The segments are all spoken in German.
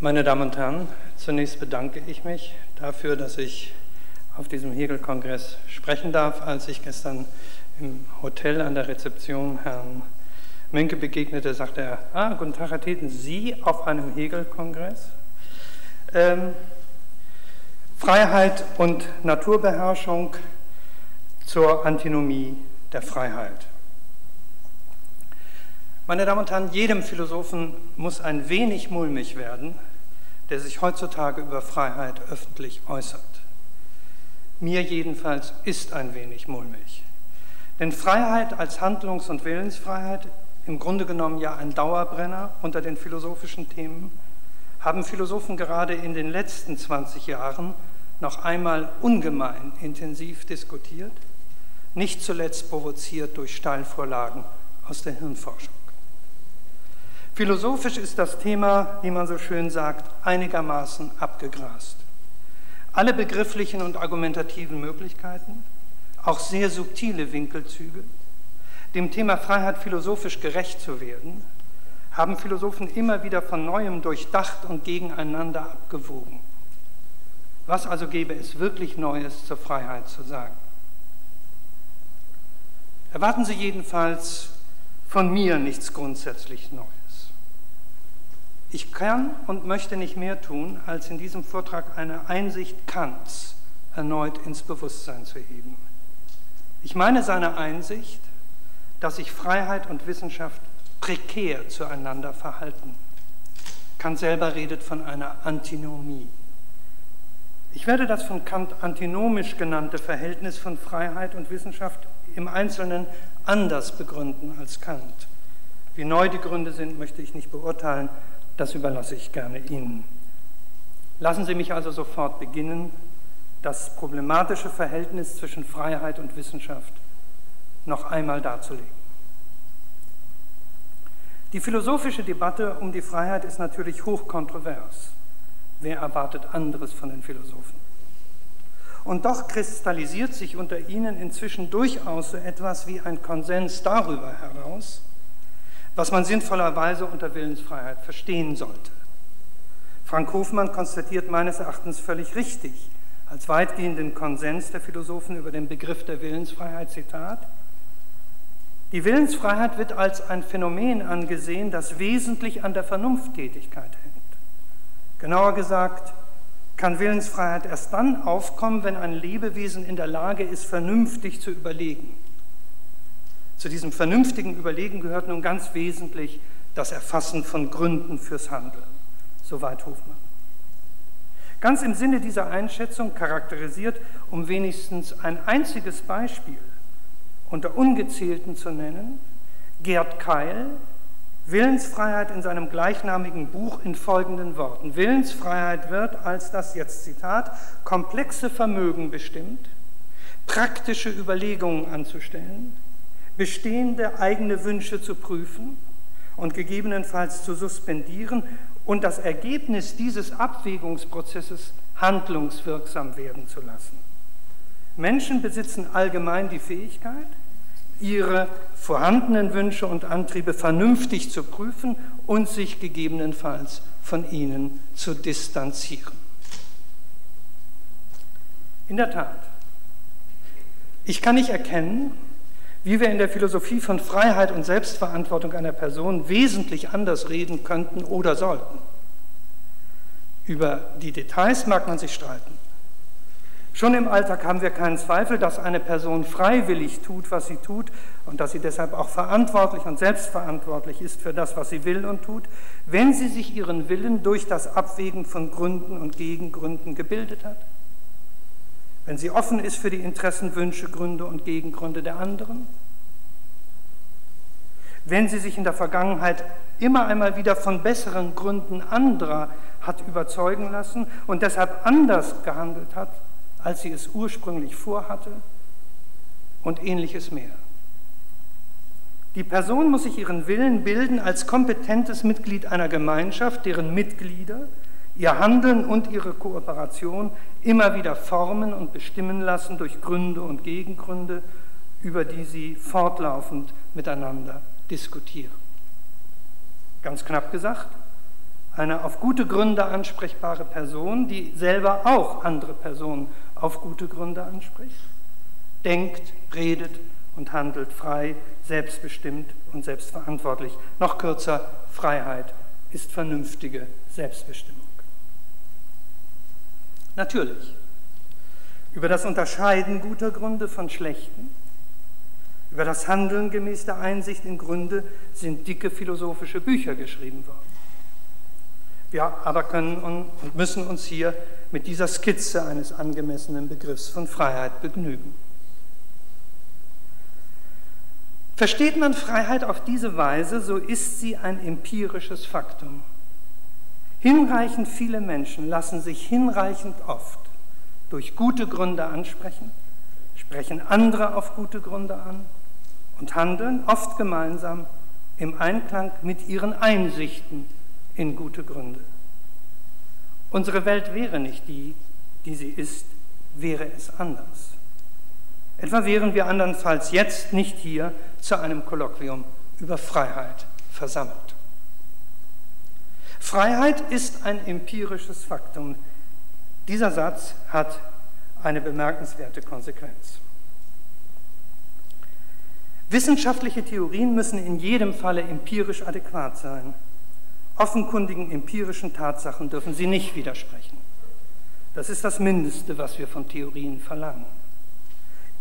Meine Damen und Herren, zunächst bedanke ich mich dafür, dass ich auf diesem Hegel-Kongress sprechen darf. Als ich gestern im Hotel an der Rezeption Herrn Menke begegnete, sagte er, ah, guten Tag, Herr Theten, Sie auf einem Hegel-Kongress? Ähm, Freiheit und Naturbeherrschung zur Antinomie der Freiheit. Meine Damen und Herren, jedem Philosophen muss ein wenig mulmig werden, der sich heutzutage über Freiheit öffentlich äußert. Mir jedenfalls ist ein wenig mulmig. Denn Freiheit als Handlungs- und Willensfreiheit, im Grunde genommen ja ein Dauerbrenner unter den philosophischen Themen, haben Philosophen gerade in den letzten 20 Jahren noch einmal ungemein intensiv diskutiert, nicht zuletzt provoziert durch Steilvorlagen aus der Hirnforschung. Philosophisch ist das Thema, wie man so schön sagt, einigermaßen abgegrast. Alle begrifflichen und argumentativen Möglichkeiten, auch sehr subtile Winkelzüge, dem Thema Freiheit philosophisch gerecht zu werden, haben Philosophen immer wieder von neuem durchdacht und gegeneinander abgewogen. Was also gäbe es wirklich Neues zur Freiheit zu sagen? Erwarten Sie jedenfalls von mir nichts grundsätzlich Neues. Ich kann und möchte nicht mehr tun, als in diesem Vortrag eine Einsicht Kants erneut ins Bewusstsein zu heben. Ich meine seine Einsicht, dass sich Freiheit und Wissenschaft prekär zueinander verhalten. Kant selber redet von einer Antinomie. Ich werde das von Kant antinomisch genannte Verhältnis von Freiheit und Wissenschaft im Einzelnen anders begründen als Kant. Wie neu die Gründe sind, möchte ich nicht beurteilen, das überlasse ich gerne Ihnen. Lassen Sie mich also sofort beginnen, das problematische Verhältnis zwischen Freiheit und Wissenschaft noch einmal darzulegen. Die philosophische Debatte um die Freiheit ist natürlich hochkontrovers. Wer erwartet anderes von den Philosophen? Und doch kristallisiert sich unter ihnen inzwischen durchaus so etwas wie ein Konsens darüber heraus, was man sinnvollerweise unter Willensfreiheit verstehen sollte. Frank Hofmann konstatiert meines Erachtens völlig richtig, als weitgehenden Konsens der Philosophen über den Begriff der Willensfreiheit, Zitat, die Willensfreiheit wird als ein Phänomen angesehen, das wesentlich an der Vernunfttätigkeit hängt. Genauer gesagt, kann Willensfreiheit erst dann aufkommen, wenn ein Lebewesen in der Lage ist, vernünftig zu überlegen. Zu diesem vernünftigen Überlegen gehört nun ganz wesentlich das Erfassen von Gründen fürs Handeln. Soweit Hofmann. Ganz im Sinne dieser Einschätzung charakterisiert, um wenigstens ein einziges Beispiel unter ungezählten zu nennen, Gerd Keil Willensfreiheit in seinem gleichnamigen Buch in folgenden Worten. Willensfreiheit wird als das jetzt Zitat komplexe Vermögen bestimmt, praktische Überlegungen anzustellen, bestehende eigene Wünsche zu prüfen und gegebenenfalls zu suspendieren und das Ergebnis dieses Abwägungsprozesses handlungswirksam werden zu lassen. Menschen besitzen allgemein die Fähigkeit, ihre vorhandenen Wünsche und Antriebe vernünftig zu prüfen und sich gegebenenfalls von ihnen zu distanzieren. In der Tat, ich kann nicht erkennen, wie wir in der Philosophie von Freiheit und Selbstverantwortung einer Person wesentlich anders reden könnten oder sollten. Über die Details mag man sich streiten. Schon im Alltag haben wir keinen Zweifel, dass eine Person freiwillig tut, was sie tut und dass sie deshalb auch verantwortlich und selbstverantwortlich ist für das, was sie will und tut, wenn sie sich ihren Willen durch das Abwägen von Gründen und Gegengründen gebildet hat wenn sie offen ist für die Interessen, Wünsche, Gründe und Gegengründe der anderen, wenn sie sich in der Vergangenheit immer einmal wieder von besseren Gründen anderer hat überzeugen lassen und deshalb anders gehandelt hat, als sie es ursprünglich vorhatte und ähnliches mehr. Die Person muss sich ihren Willen bilden als kompetentes Mitglied einer Gemeinschaft, deren Mitglieder ihr Handeln und ihre Kooperation immer wieder formen und bestimmen lassen durch Gründe und Gegengründe, über die sie fortlaufend miteinander diskutieren. Ganz knapp gesagt, eine auf gute Gründe ansprechbare Person, die selber auch andere Personen auf gute Gründe anspricht, denkt, redet und handelt frei, selbstbestimmt und selbstverantwortlich. Noch kürzer, Freiheit ist vernünftige Selbstbestimmung. Natürlich, über das Unterscheiden guter Gründe von schlechten, über das Handeln gemäß der Einsicht in Gründe sind dicke philosophische Bücher geschrieben worden. Wir aber können und müssen uns hier mit dieser Skizze eines angemessenen Begriffs von Freiheit begnügen. Versteht man Freiheit auf diese Weise, so ist sie ein empirisches Faktum. Hinreichend viele Menschen lassen sich hinreichend oft durch gute Gründe ansprechen, sprechen andere auf gute Gründe an und handeln oft gemeinsam im Einklang mit ihren Einsichten in gute Gründe. Unsere Welt wäre nicht die, die sie ist, wäre es anders. Etwa wären wir andernfalls jetzt nicht hier zu einem Kolloquium über Freiheit versammelt. Freiheit ist ein empirisches Faktum. Dieser Satz hat eine bemerkenswerte Konsequenz. Wissenschaftliche Theorien müssen in jedem Falle empirisch adäquat sein. Offenkundigen empirischen Tatsachen dürfen sie nicht widersprechen. Das ist das Mindeste, was wir von Theorien verlangen.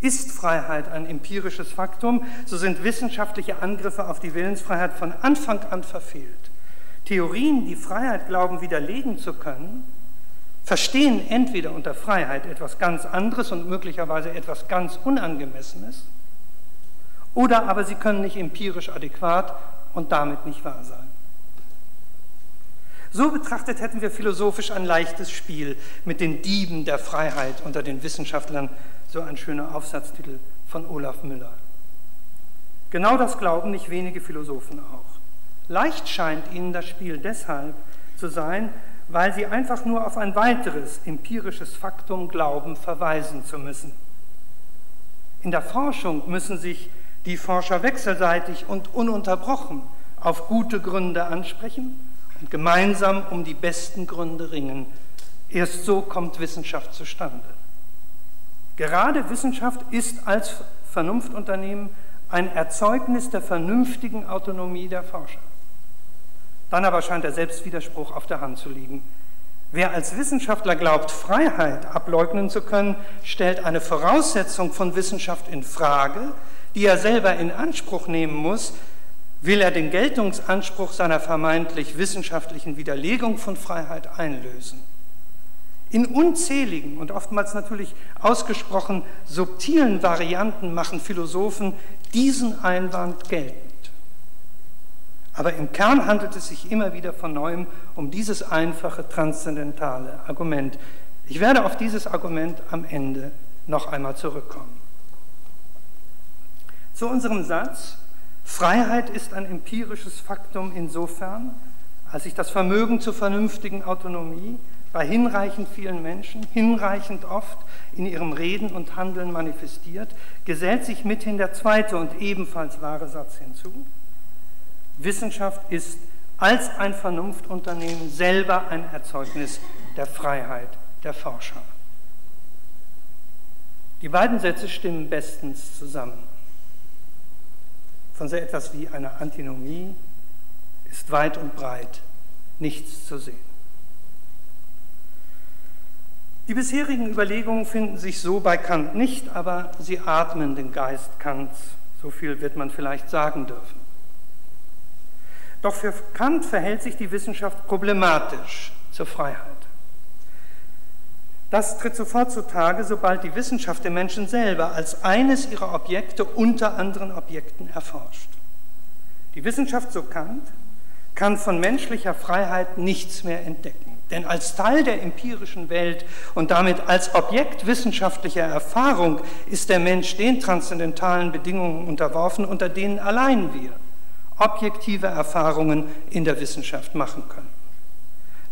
Ist Freiheit ein empirisches Faktum, so sind wissenschaftliche Angriffe auf die Willensfreiheit von Anfang an verfehlt. Theorien, die Freiheit glauben, widerlegen zu können, verstehen entweder unter Freiheit etwas ganz anderes und möglicherweise etwas ganz Unangemessenes, oder aber sie können nicht empirisch adäquat und damit nicht wahr sein. So betrachtet hätten wir philosophisch ein leichtes Spiel mit den Dieben der Freiheit unter den Wissenschaftlern, so ein schöner Aufsatztitel von Olaf Müller. Genau das glauben nicht wenige Philosophen auch. Leicht scheint ihnen das Spiel deshalb zu sein, weil sie einfach nur auf ein weiteres empirisches Faktum glauben, verweisen zu müssen. In der Forschung müssen sich die Forscher wechselseitig und ununterbrochen auf gute Gründe ansprechen und gemeinsam um die besten Gründe ringen. Erst so kommt Wissenschaft zustande. Gerade Wissenschaft ist als Vernunftunternehmen ein Erzeugnis der vernünftigen Autonomie der Forscher. Dann aber scheint der Selbstwiderspruch auf der Hand zu liegen. Wer als Wissenschaftler glaubt, Freiheit ableugnen zu können, stellt eine Voraussetzung von Wissenschaft in Frage, die er selber in Anspruch nehmen muss, will er den Geltungsanspruch seiner vermeintlich wissenschaftlichen Widerlegung von Freiheit einlösen. In unzähligen und oftmals natürlich ausgesprochen subtilen Varianten machen Philosophen diesen Einwand geltend. Aber im Kern handelt es sich immer wieder von neuem um dieses einfache transzendentale Argument. Ich werde auf dieses Argument am Ende noch einmal zurückkommen. Zu unserem Satz, Freiheit ist ein empirisches Faktum insofern, als sich das Vermögen zur vernünftigen Autonomie bei hinreichend vielen Menschen, hinreichend oft in ihrem Reden und Handeln manifestiert, gesellt sich mithin der zweite und ebenfalls wahre Satz hinzu. Wissenschaft ist als ein Vernunftunternehmen selber ein Erzeugnis der Freiheit der Forscher. Die beiden Sätze stimmen bestens zusammen. Von so etwas wie einer Antinomie ist weit und breit nichts zu sehen. Die bisherigen Überlegungen finden sich so bei Kant nicht, aber sie atmen den Geist Kants. So viel wird man vielleicht sagen dürfen. Doch für Kant verhält sich die Wissenschaft problematisch zur Freiheit. Das tritt sofort zutage, sobald die Wissenschaft den Menschen selber als eines ihrer Objekte unter anderen Objekten erforscht. Die Wissenschaft, so Kant, kann von menschlicher Freiheit nichts mehr entdecken. Denn als Teil der empirischen Welt und damit als Objekt wissenschaftlicher Erfahrung ist der Mensch den transzendentalen Bedingungen unterworfen, unter denen allein wir objektive Erfahrungen in der Wissenschaft machen können.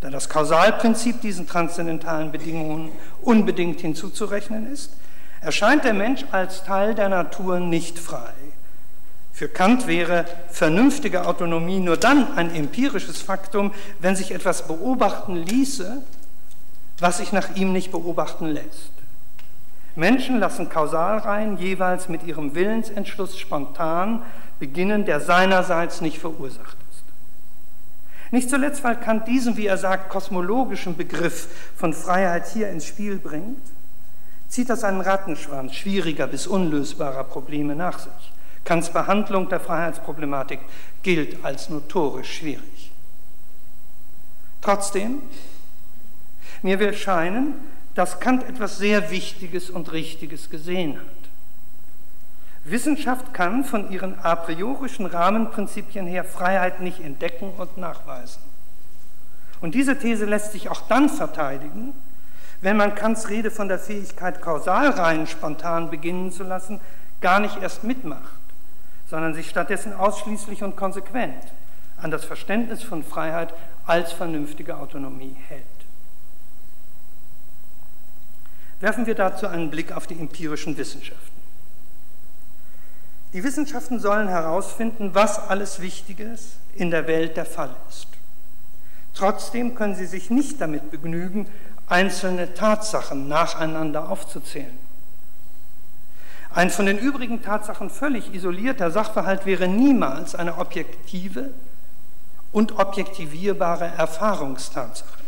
Da das Kausalprinzip diesen transzendentalen Bedingungen unbedingt hinzuzurechnen ist, erscheint der Mensch als Teil der Natur nicht frei. Für Kant wäre vernünftige Autonomie nur dann ein empirisches Faktum, wenn sich etwas beobachten ließe, was sich nach ihm nicht beobachten lässt. Menschen lassen Kausalreihen jeweils mit ihrem Willensentschluss spontan beginnen, der seinerseits nicht verursacht ist. Nicht zuletzt, weil Kant diesen, wie er sagt, kosmologischen Begriff von Freiheit hier ins Spiel bringt, zieht das einen Rattenschwanz schwieriger bis unlösbarer Probleme nach sich. Kants Behandlung der Freiheitsproblematik gilt als notorisch schwierig. Trotzdem, mir will scheinen, dass Kant etwas sehr Wichtiges und Richtiges gesehen hat. Wissenschaft kann von ihren a priorischen Rahmenprinzipien her Freiheit nicht entdecken und nachweisen. Und diese These lässt sich auch dann verteidigen, wenn man Kants Rede von der Fähigkeit, Kausalreihen spontan beginnen zu lassen, gar nicht erst mitmacht sondern sich stattdessen ausschließlich und konsequent an das Verständnis von Freiheit als vernünftige Autonomie hält. Werfen wir dazu einen Blick auf die empirischen Wissenschaften. Die Wissenschaften sollen herausfinden, was alles Wichtiges in der Welt der Fall ist. Trotzdem können sie sich nicht damit begnügen, einzelne Tatsachen nacheinander aufzuzählen. Ein von den übrigen Tatsachen völlig isolierter Sachverhalt wäre niemals eine objektive und objektivierbare Erfahrungstatsache.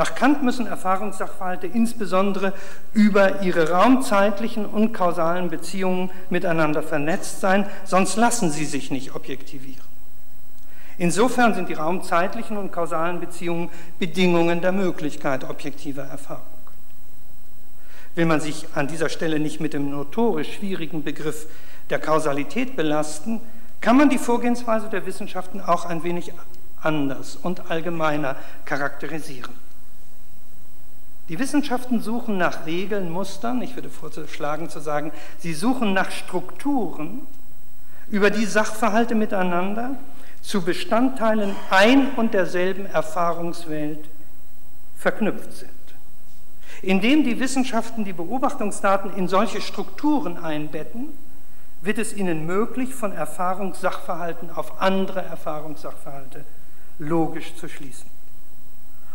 Nach Kant müssen Erfahrungssachverhalte insbesondere über ihre raumzeitlichen und kausalen Beziehungen miteinander vernetzt sein, sonst lassen sie sich nicht objektivieren. Insofern sind die raumzeitlichen und kausalen Beziehungen Bedingungen der Möglichkeit objektiver Erfahrung. Will man sich an dieser Stelle nicht mit dem notorisch schwierigen Begriff der Kausalität belasten, kann man die Vorgehensweise der Wissenschaften auch ein wenig anders und allgemeiner charakterisieren. Die Wissenschaften suchen nach Regeln, Mustern, ich würde vorschlagen zu sagen, sie suchen nach Strukturen, über die Sachverhalte miteinander zu Bestandteilen ein und derselben Erfahrungswelt verknüpft sind. Indem die Wissenschaften die Beobachtungsdaten in solche Strukturen einbetten, wird es ihnen möglich, von Erfahrungssachverhalten auf andere Erfahrungssachverhalte logisch zu schließen.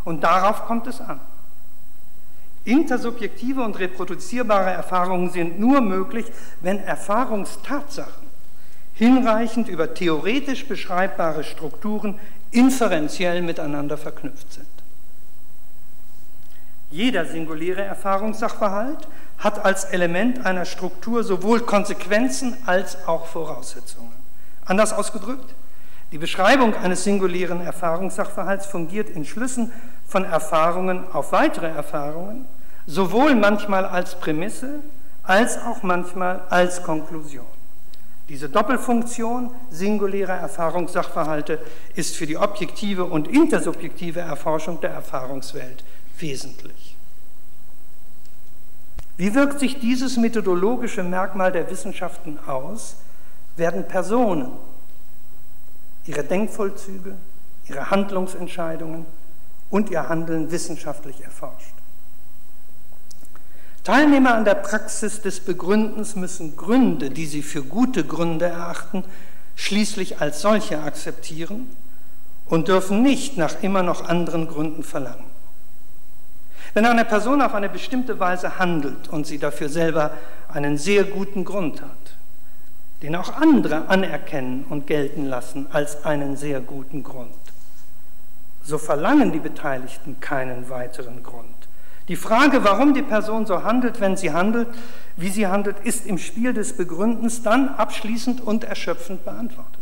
Und darauf kommt es an. Intersubjektive und reproduzierbare Erfahrungen sind nur möglich, wenn Erfahrungstatsachen hinreichend über theoretisch beschreibbare Strukturen inferenziell miteinander verknüpft sind. Jeder singuläre Erfahrungssachverhalt hat als Element einer Struktur sowohl Konsequenzen als auch Voraussetzungen. Anders ausgedrückt, die Beschreibung eines singulären Erfahrungssachverhalts fungiert in Schlüssen von Erfahrungen auf weitere Erfahrungen, sowohl manchmal als Prämisse als auch manchmal als Konklusion. Diese Doppelfunktion singulärer Erfahrungssachverhalte ist für die objektive und intersubjektive Erforschung der Erfahrungswelt wesentlich. Wie wirkt sich dieses methodologische Merkmal der Wissenschaften aus? Werden Personen, ihre Denkvollzüge, ihre Handlungsentscheidungen und ihr Handeln wissenschaftlich erforscht. Teilnehmer an der Praxis des Begründens müssen Gründe, die sie für gute Gründe erachten, schließlich als solche akzeptieren und dürfen nicht nach immer noch anderen Gründen verlangen. Wenn eine Person auf eine bestimmte Weise handelt und sie dafür selber einen sehr guten Grund hat, den auch andere anerkennen und gelten lassen als einen sehr guten Grund, so verlangen die Beteiligten keinen weiteren Grund. Die Frage, warum die Person so handelt, wenn sie handelt, wie sie handelt, ist im Spiel des Begründens dann abschließend und erschöpfend beantwortet.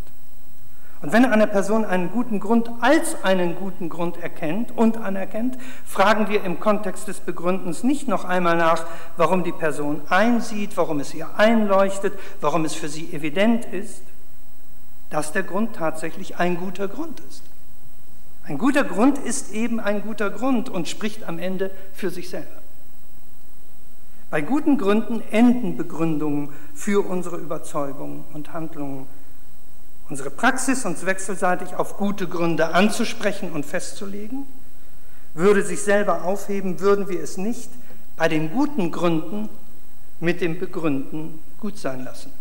Und wenn eine Person einen guten Grund als einen guten Grund erkennt und anerkennt, fragen wir im Kontext des Begründens nicht noch einmal nach, warum die Person einsieht, warum es ihr einleuchtet, warum es für sie evident ist, dass der Grund tatsächlich ein guter Grund ist. Ein guter Grund ist eben ein guter Grund und spricht am Ende für sich selber. Bei guten Gründen enden Begründungen für unsere Überzeugungen und Handlungen unsere Praxis, uns wechselseitig auf gute Gründe anzusprechen und festzulegen, würde sich selber aufheben, würden wir es nicht bei den guten Gründen mit dem Begründen gut sein lassen.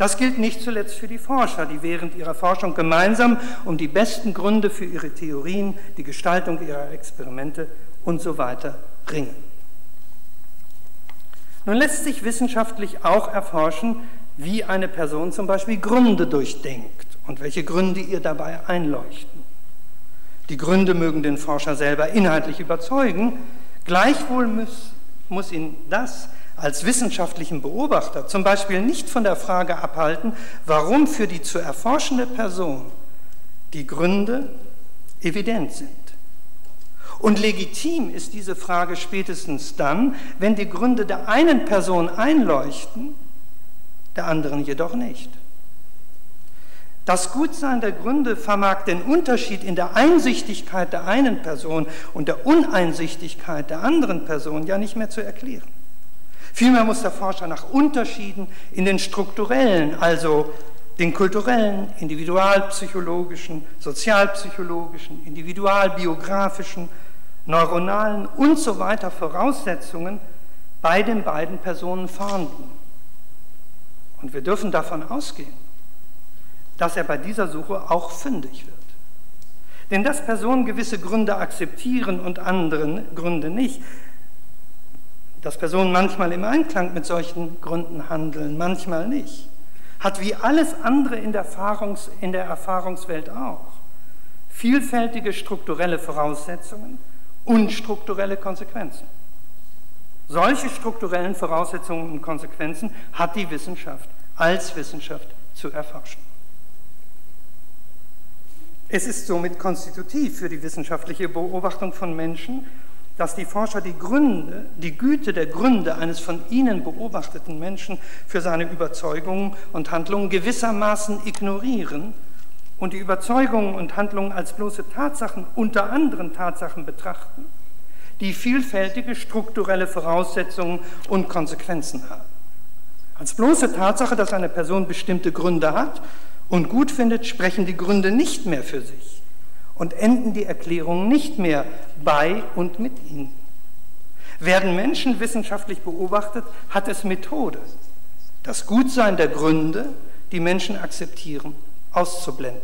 Das gilt nicht zuletzt für die Forscher, die während ihrer Forschung gemeinsam um die besten Gründe für ihre Theorien, die Gestaltung ihrer Experimente und so weiter ringen. Nun lässt sich wissenschaftlich auch erforschen, wie eine Person zum Beispiel Gründe durchdenkt und welche Gründe ihr dabei einleuchten. Die Gründe mögen den Forscher selber inhaltlich überzeugen, gleichwohl muss, muss ihn das als wissenschaftlichen Beobachter zum Beispiel nicht von der Frage abhalten, warum für die zu erforschende Person die Gründe evident sind. Und legitim ist diese Frage spätestens dann, wenn die Gründe der einen Person einleuchten, der anderen jedoch nicht. Das Gutsein der Gründe vermag den Unterschied in der Einsichtigkeit der einen Person und der Uneinsichtigkeit der anderen Person ja nicht mehr zu erklären. Vielmehr muss der Forscher nach Unterschieden in den strukturellen, also den kulturellen, individualpsychologischen, sozialpsychologischen, individualbiografischen, neuronalen und so weiter Voraussetzungen bei den beiden Personen fahnden. Und wir dürfen davon ausgehen, dass er bei dieser Suche auch fündig wird. Denn dass Personen gewisse Gründe akzeptieren und andere Gründe nicht, dass Personen manchmal im Einklang mit solchen Gründen handeln, manchmal nicht, hat wie alles andere in der, Erfahrungs-, in der Erfahrungswelt auch vielfältige strukturelle Voraussetzungen und strukturelle Konsequenzen. Solche strukturellen Voraussetzungen und Konsequenzen hat die Wissenschaft als Wissenschaft zu erforschen. Es ist somit konstitutiv für die wissenschaftliche Beobachtung von Menschen, dass die Forscher die Gründe, die Güte der Gründe eines von ihnen beobachteten Menschen für seine Überzeugungen und Handlungen gewissermaßen ignorieren und die Überzeugungen und Handlungen als bloße Tatsachen unter anderen Tatsachen betrachten, die vielfältige strukturelle Voraussetzungen und Konsequenzen haben. Als bloße Tatsache, dass eine Person bestimmte Gründe hat und gut findet, sprechen die Gründe nicht mehr für sich und enden die Erklärungen nicht mehr bei und mit ihnen. Werden Menschen wissenschaftlich beobachtet, hat es Methode, das Gutsein der Gründe, die Menschen akzeptieren, auszublenden.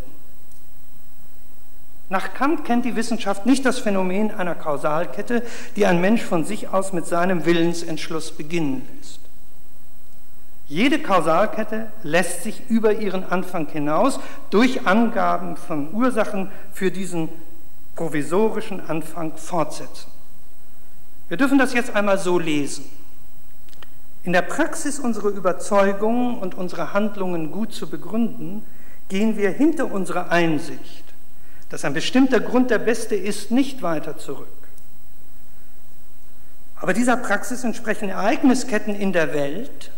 Nach Kant kennt die Wissenschaft nicht das Phänomen einer Kausalkette, die ein Mensch von sich aus mit seinem Willensentschluss beginnen lässt. Jede Kausalkette lässt sich über ihren Anfang hinaus durch Angaben von Ursachen für diesen provisorischen Anfang fortsetzen. Wir dürfen das jetzt einmal so lesen. In der Praxis unsere Überzeugungen und unsere Handlungen gut zu begründen, gehen wir hinter unserer Einsicht, dass ein bestimmter Grund der beste ist, nicht weiter zurück. Aber dieser Praxis entsprechen Ereignisketten in der Welt,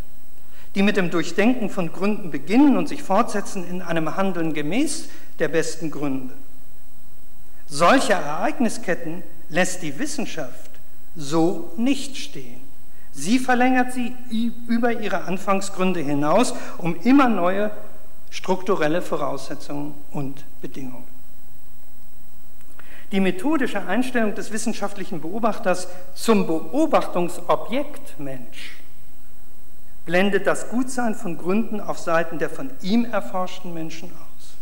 die mit dem Durchdenken von Gründen beginnen und sich fortsetzen in einem Handeln gemäß der besten Gründe. Solche Ereignisketten lässt die Wissenschaft so nicht stehen. Sie verlängert sie über ihre Anfangsgründe hinaus um immer neue strukturelle Voraussetzungen und Bedingungen. Die methodische Einstellung des wissenschaftlichen Beobachters zum Beobachtungsobjekt Mensch blendet das Gutsein von Gründen auf Seiten der von ihm erforschten Menschen aus.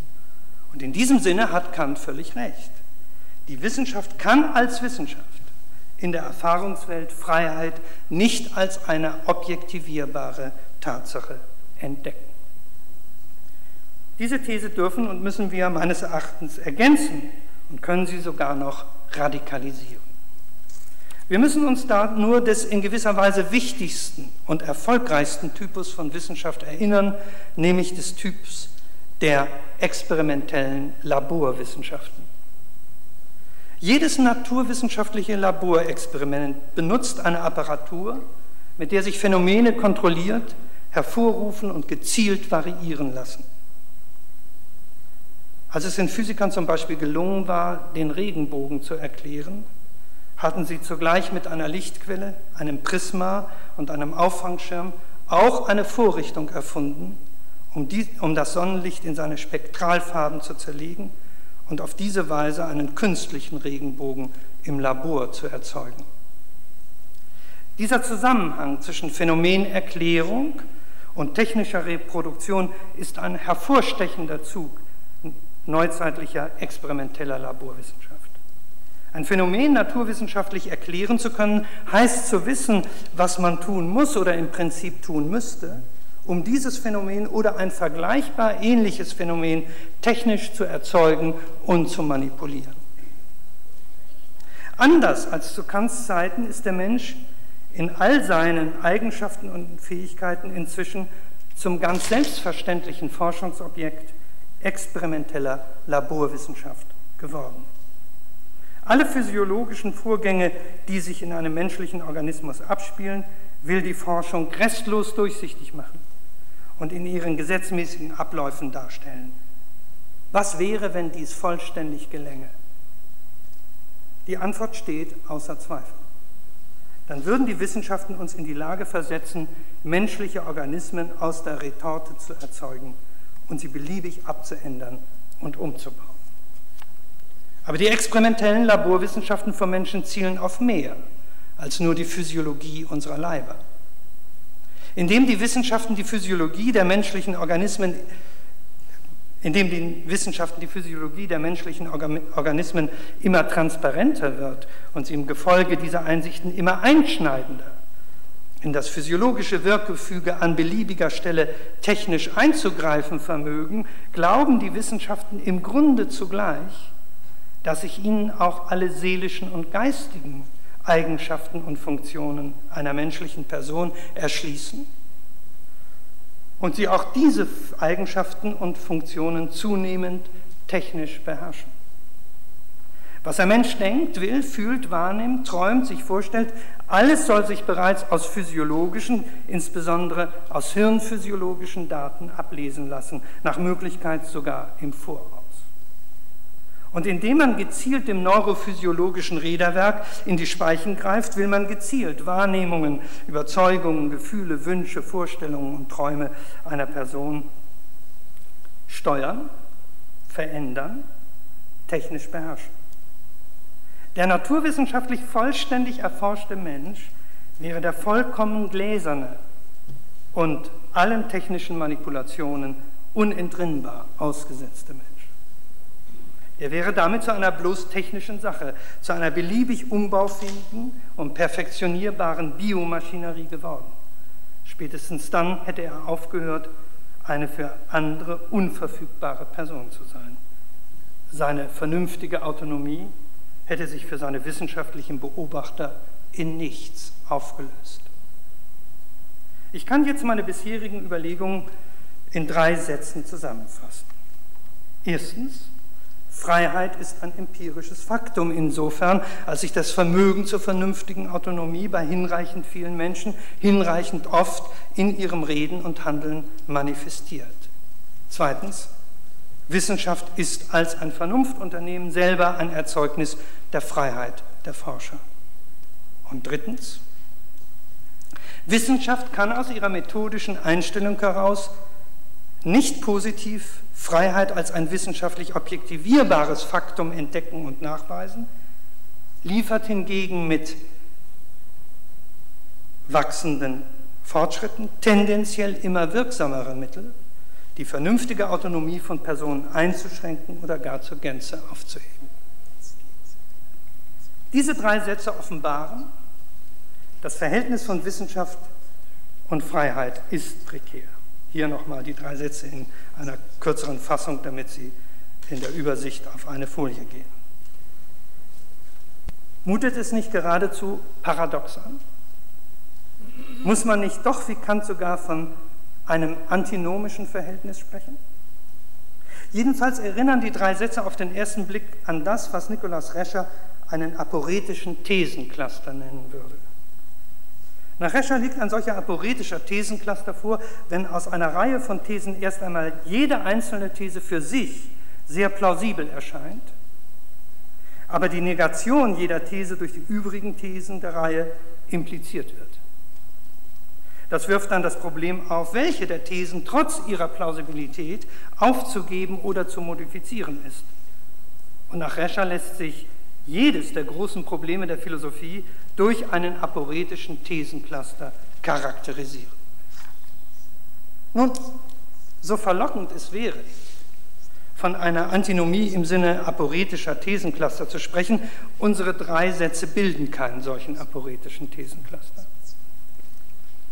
Und in diesem Sinne hat Kant völlig recht. Die Wissenschaft kann als Wissenschaft in der Erfahrungswelt Freiheit nicht als eine objektivierbare Tatsache entdecken. Diese These dürfen und müssen wir meines Erachtens ergänzen und können sie sogar noch radikalisieren. Wir müssen uns da nur des in gewisser Weise wichtigsten und erfolgreichsten Typus von Wissenschaft erinnern, nämlich des Typs der experimentellen Laborwissenschaften. Jedes naturwissenschaftliche Laborexperiment benutzt eine Apparatur, mit der sich Phänomene kontrolliert, hervorrufen und gezielt variieren lassen. Als es den Physikern zum Beispiel gelungen war, den Regenbogen zu erklären, hatten sie zugleich mit einer Lichtquelle, einem Prisma und einem Auffangschirm auch eine Vorrichtung erfunden, um, die, um das Sonnenlicht in seine Spektralfarben zu zerlegen und auf diese Weise einen künstlichen Regenbogen im Labor zu erzeugen. Dieser Zusammenhang zwischen Phänomenerklärung und technischer Reproduktion ist ein hervorstechender Zug neuzeitlicher experimenteller Laborwissenschaft. Ein Phänomen naturwissenschaftlich erklären zu können, heißt zu wissen, was man tun muss oder im Prinzip tun müsste, um dieses Phänomen oder ein vergleichbar ähnliches Phänomen technisch zu erzeugen und zu manipulieren. Anders als zu Kants Zeiten ist der Mensch in all seinen Eigenschaften und Fähigkeiten inzwischen zum ganz selbstverständlichen Forschungsobjekt experimenteller Laborwissenschaft geworden. Alle physiologischen Vorgänge, die sich in einem menschlichen Organismus abspielen, will die Forschung restlos durchsichtig machen und in ihren gesetzmäßigen Abläufen darstellen. Was wäre, wenn dies vollständig gelänge? Die Antwort steht außer Zweifel. Dann würden die Wissenschaften uns in die Lage versetzen, menschliche Organismen aus der Retorte zu erzeugen und sie beliebig abzuändern und umzubauen. Aber die experimentellen Laborwissenschaften von Menschen zielen auf mehr als nur die Physiologie unserer Leiber. Indem die Wissenschaften die Physiologie der menschlichen Organismen indem die Wissenschaften die Physiologie der menschlichen Organismen immer transparenter wird und sie im Gefolge dieser Einsichten immer einschneidender in das physiologische Wirkgefüge an beliebiger Stelle technisch einzugreifen vermögen, glauben die Wissenschaften im Grunde zugleich, dass sich ihnen auch alle seelischen und geistigen Eigenschaften und Funktionen einer menschlichen Person erschließen und sie auch diese Eigenschaften und Funktionen zunehmend technisch beherrschen. Was ein Mensch denkt, will, fühlt, wahrnimmt, träumt, sich vorstellt, alles soll sich bereits aus physiologischen, insbesondere aus hirnphysiologischen Daten ablesen lassen, nach Möglichkeit sogar im Voraus. Und indem man gezielt dem neurophysiologischen Räderwerk in die Speichen greift, will man gezielt Wahrnehmungen, Überzeugungen, Gefühle, Wünsche, Vorstellungen und Träume einer Person steuern, verändern, technisch beherrschen. Der naturwissenschaftlich vollständig erforschte Mensch wäre der vollkommen gläserne und allen technischen Manipulationen unentrinnbar ausgesetzte Mensch. Er wäre damit zu einer bloß technischen Sache, zu einer beliebig umbaufähigen und perfektionierbaren Biomaschinerie geworden. Spätestens dann hätte er aufgehört, eine für andere unverfügbare Person zu sein. Seine vernünftige Autonomie hätte sich für seine wissenschaftlichen Beobachter in nichts aufgelöst. Ich kann jetzt meine bisherigen Überlegungen in drei Sätzen zusammenfassen. Erstens, Freiheit ist ein empirisches Faktum insofern, als sich das Vermögen zur vernünftigen Autonomie bei hinreichend vielen Menschen hinreichend oft in ihrem Reden und Handeln manifestiert. Zweitens, Wissenschaft ist als ein Vernunftunternehmen selber ein Erzeugnis der Freiheit der Forscher. Und drittens, Wissenschaft kann aus ihrer methodischen Einstellung heraus nicht positiv Freiheit als ein wissenschaftlich objektivierbares Faktum entdecken und nachweisen, liefert hingegen mit wachsenden Fortschritten tendenziell immer wirksamere Mittel, die vernünftige Autonomie von Personen einzuschränken oder gar zur Gänze aufzuheben. Diese drei Sätze offenbaren, das Verhältnis von Wissenschaft und Freiheit ist prekär. Hier nochmal die drei Sätze in einer kürzeren Fassung, damit Sie in der Übersicht auf eine Folie gehen. Mutet es nicht geradezu paradox an? Muss man nicht doch, wie Kant sogar, von einem antinomischen Verhältnis sprechen? Jedenfalls erinnern die drei Sätze auf den ersten Blick an das, was Nikolaus Rescher einen aporetischen Thesencluster nennen würde. Nach Rescher liegt ein solcher aporetischer Thesencluster vor, wenn aus einer Reihe von Thesen erst einmal jede einzelne These für sich sehr plausibel erscheint, aber die Negation jeder These durch die übrigen Thesen der Reihe impliziert wird. Das wirft dann das Problem auf, welche der Thesen trotz ihrer Plausibilität aufzugeben oder zu modifizieren ist. Und nach Rescher lässt sich jedes der großen Probleme der Philosophie durch einen aporetischen Thesencluster charakterisieren. Nun, so verlockend es wäre, von einer Antinomie im Sinne aporetischer Thesencluster zu sprechen, unsere drei Sätze bilden keinen solchen aporetischen Thesencluster.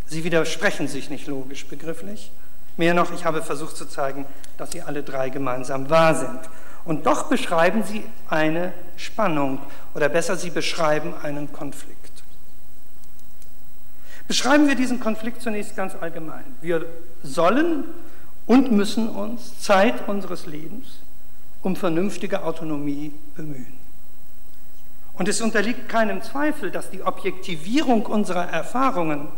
Sie widersprechen sich nicht logisch begrifflich. Mehr noch, ich habe versucht zu zeigen, dass sie alle drei gemeinsam wahr sind. Und doch beschreiben sie eine Spannung oder besser, sie beschreiben einen Konflikt. Beschreiben wir diesen Konflikt zunächst ganz allgemein. Wir sollen und müssen uns Zeit unseres Lebens um vernünftige Autonomie bemühen. Und es unterliegt keinem Zweifel, dass die Objektivierung unserer Erfahrungen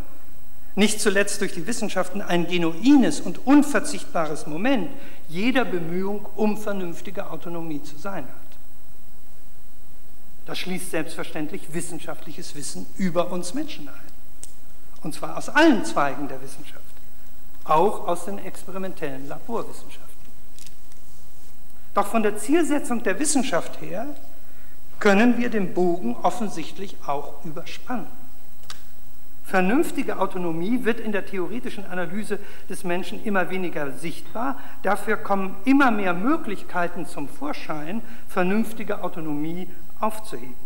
nicht zuletzt durch die Wissenschaften ein genuines und unverzichtbares Moment jeder Bemühung um vernünftige Autonomie zu sein hat. Das schließt selbstverständlich wissenschaftliches Wissen über uns Menschen ein. Und zwar aus allen Zweigen der Wissenschaft, auch aus den experimentellen Laborwissenschaften. Doch von der Zielsetzung der Wissenschaft her können wir den Bogen offensichtlich auch überspannen. Vernünftige Autonomie wird in der theoretischen Analyse des Menschen immer weniger sichtbar. Dafür kommen immer mehr Möglichkeiten zum Vorschein, vernünftige Autonomie aufzuheben.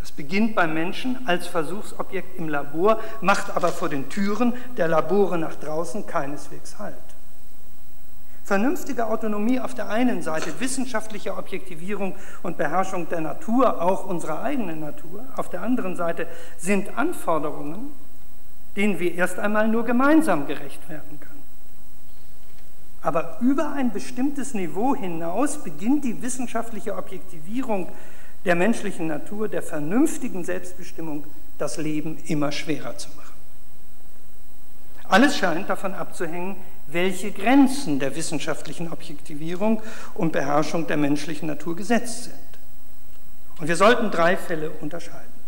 Das beginnt beim Menschen als Versuchsobjekt im Labor, macht aber vor den Türen der Labore nach draußen keineswegs Halt. Vernünftige Autonomie auf der einen Seite, wissenschaftliche Objektivierung und Beherrschung der Natur, auch unserer eigenen Natur, auf der anderen Seite sind Anforderungen, denen wir erst einmal nur gemeinsam gerecht werden können. Aber über ein bestimmtes Niveau hinaus beginnt die wissenschaftliche Objektivierung der menschlichen Natur, der vernünftigen Selbstbestimmung, das Leben immer schwerer zu machen. Alles scheint davon abzuhängen, welche Grenzen der wissenschaftlichen Objektivierung und Beherrschung der menschlichen Natur gesetzt sind. Und wir sollten drei Fälle unterscheiden.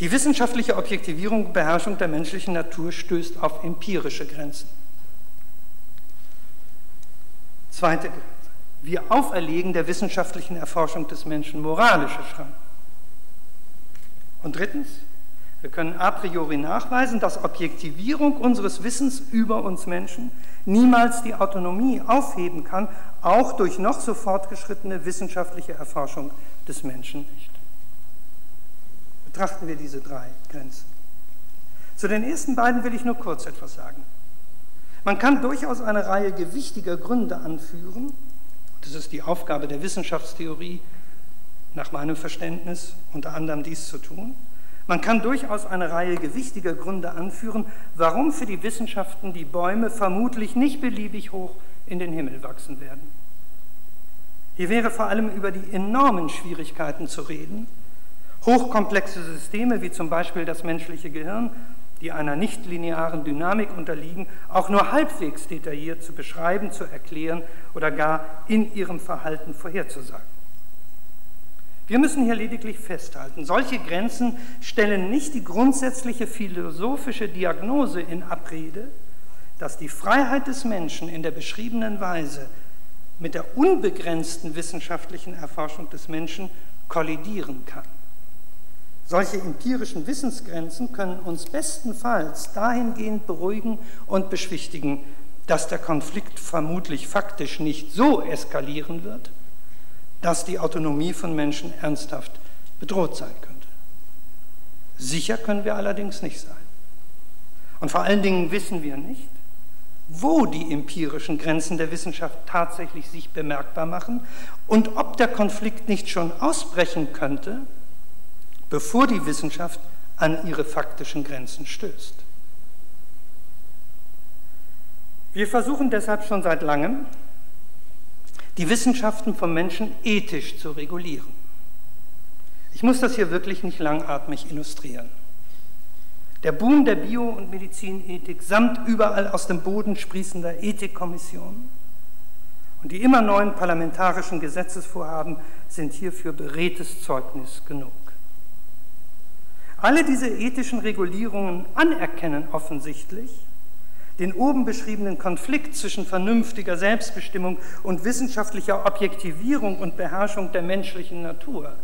Die wissenschaftliche Objektivierung und Beherrschung der menschlichen Natur stößt auf empirische Grenzen. Zweite Grenze. Wir auferlegen der wissenschaftlichen Erforschung des Menschen moralische Schranken. Und drittens, wir können a priori nachweisen, dass Objektivierung unseres Wissens über uns Menschen niemals die Autonomie aufheben kann, auch durch noch so fortgeschrittene wissenschaftliche Erforschung des Menschen nicht. Betrachten wir diese drei Grenzen. Zu den ersten beiden will ich nur kurz etwas sagen. Man kann durchaus eine Reihe gewichtiger Gründe anführen, das ist die Aufgabe der Wissenschaftstheorie, nach meinem Verständnis unter anderem dies zu tun, man kann durchaus eine Reihe gewichtiger Gründe anführen, warum für die Wissenschaften die Bäume vermutlich nicht beliebig hoch in den Himmel wachsen werden. Hier wäre vor allem über die enormen Schwierigkeiten zu reden, hochkomplexe Systeme wie zum Beispiel das menschliche Gehirn, die einer nichtlinearen Dynamik unterliegen, auch nur halbwegs detailliert zu beschreiben, zu erklären oder gar in ihrem Verhalten vorherzusagen. Wir müssen hier lediglich festhalten, solche Grenzen stellen nicht die grundsätzliche philosophische Diagnose in Abrede, dass die Freiheit des Menschen in der beschriebenen Weise mit der unbegrenzten wissenschaftlichen Erforschung des Menschen kollidieren kann. Solche empirischen Wissensgrenzen können uns bestenfalls dahingehend beruhigen und beschwichtigen, dass der Konflikt vermutlich faktisch nicht so eskalieren wird, dass die Autonomie von Menschen ernsthaft bedroht sein könnte. Sicher können wir allerdings nicht sein. Und vor allen Dingen wissen wir nicht, wo die empirischen Grenzen der Wissenschaft tatsächlich sich bemerkbar machen und ob der Konflikt nicht schon ausbrechen könnte, bevor die Wissenschaft an ihre faktischen Grenzen stößt. Wir versuchen deshalb schon seit langem, die Wissenschaften vom Menschen ethisch zu regulieren. Ich muss das hier wirklich nicht langatmig illustrieren. Der Boom der Bio- und Medizinethik samt überall aus dem Boden sprießender Ethikkommissionen und die immer neuen parlamentarischen Gesetzesvorhaben sind hierfür beredtes Zeugnis genug. Alle diese ethischen Regulierungen anerkennen offensichtlich, den oben beschriebenen Konflikt zwischen vernünftiger Selbstbestimmung und wissenschaftlicher Objektivierung und Beherrschung der menschlichen Natur.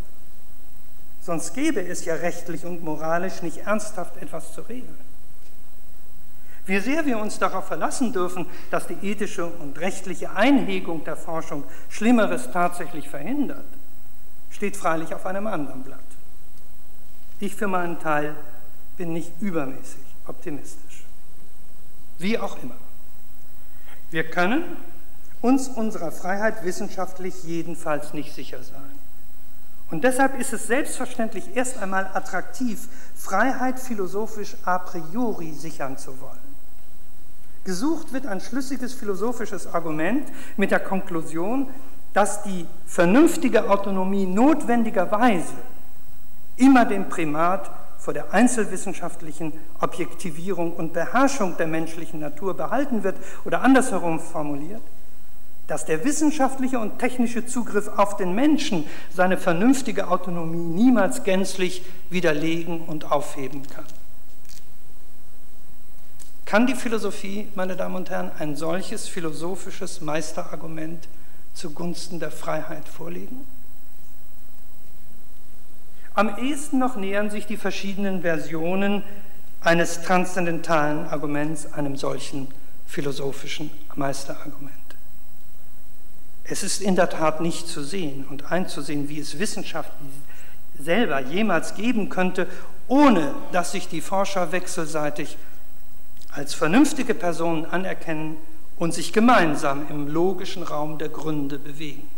Sonst gäbe es ja rechtlich und moralisch nicht ernsthaft etwas zu regeln. Wie sehr wir uns darauf verlassen dürfen, dass die ethische und rechtliche Einhegung der Forschung Schlimmeres tatsächlich verhindert, steht freilich auf einem anderen Blatt. Ich für meinen Teil bin nicht übermäßig optimistisch. Wie auch immer. Wir können uns unserer Freiheit wissenschaftlich jedenfalls nicht sicher sein. Und deshalb ist es selbstverständlich erst einmal attraktiv, Freiheit philosophisch a priori sichern zu wollen. Gesucht wird ein schlüssiges philosophisches Argument mit der Konklusion, dass die vernünftige Autonomie notwendigerweise immer den Primat vor der einzelwissenschaftlichen Objektivierung und Beherrschung der menschlichen Natur behalten wird oder andersherum formuliert, dass der wissenschaftliche und technische Zugriff auf den Menschen seine vernünftige Autonomie niemals gänzlich widerlegen und aufheben kann. Kann die Philosophie, meine Damen und Herren, ein solches philosophisches Meisterargument zugunsten der Freiheit vorlegen? Am ehesten noch nähern sich die verschiedenen Versionen eines transzendentalen Arguments einem solchen philosophischen Meisterargument. Es ist in der Tat nicht zu sehen und einzusehen, wie es Wissenschaft selber jemals geben könnte, ohne dass sich die Forscher wechselseitig als vernünftige Personen anerkennen und sich gemeinsam im logischen Raum der Gründe bewegen.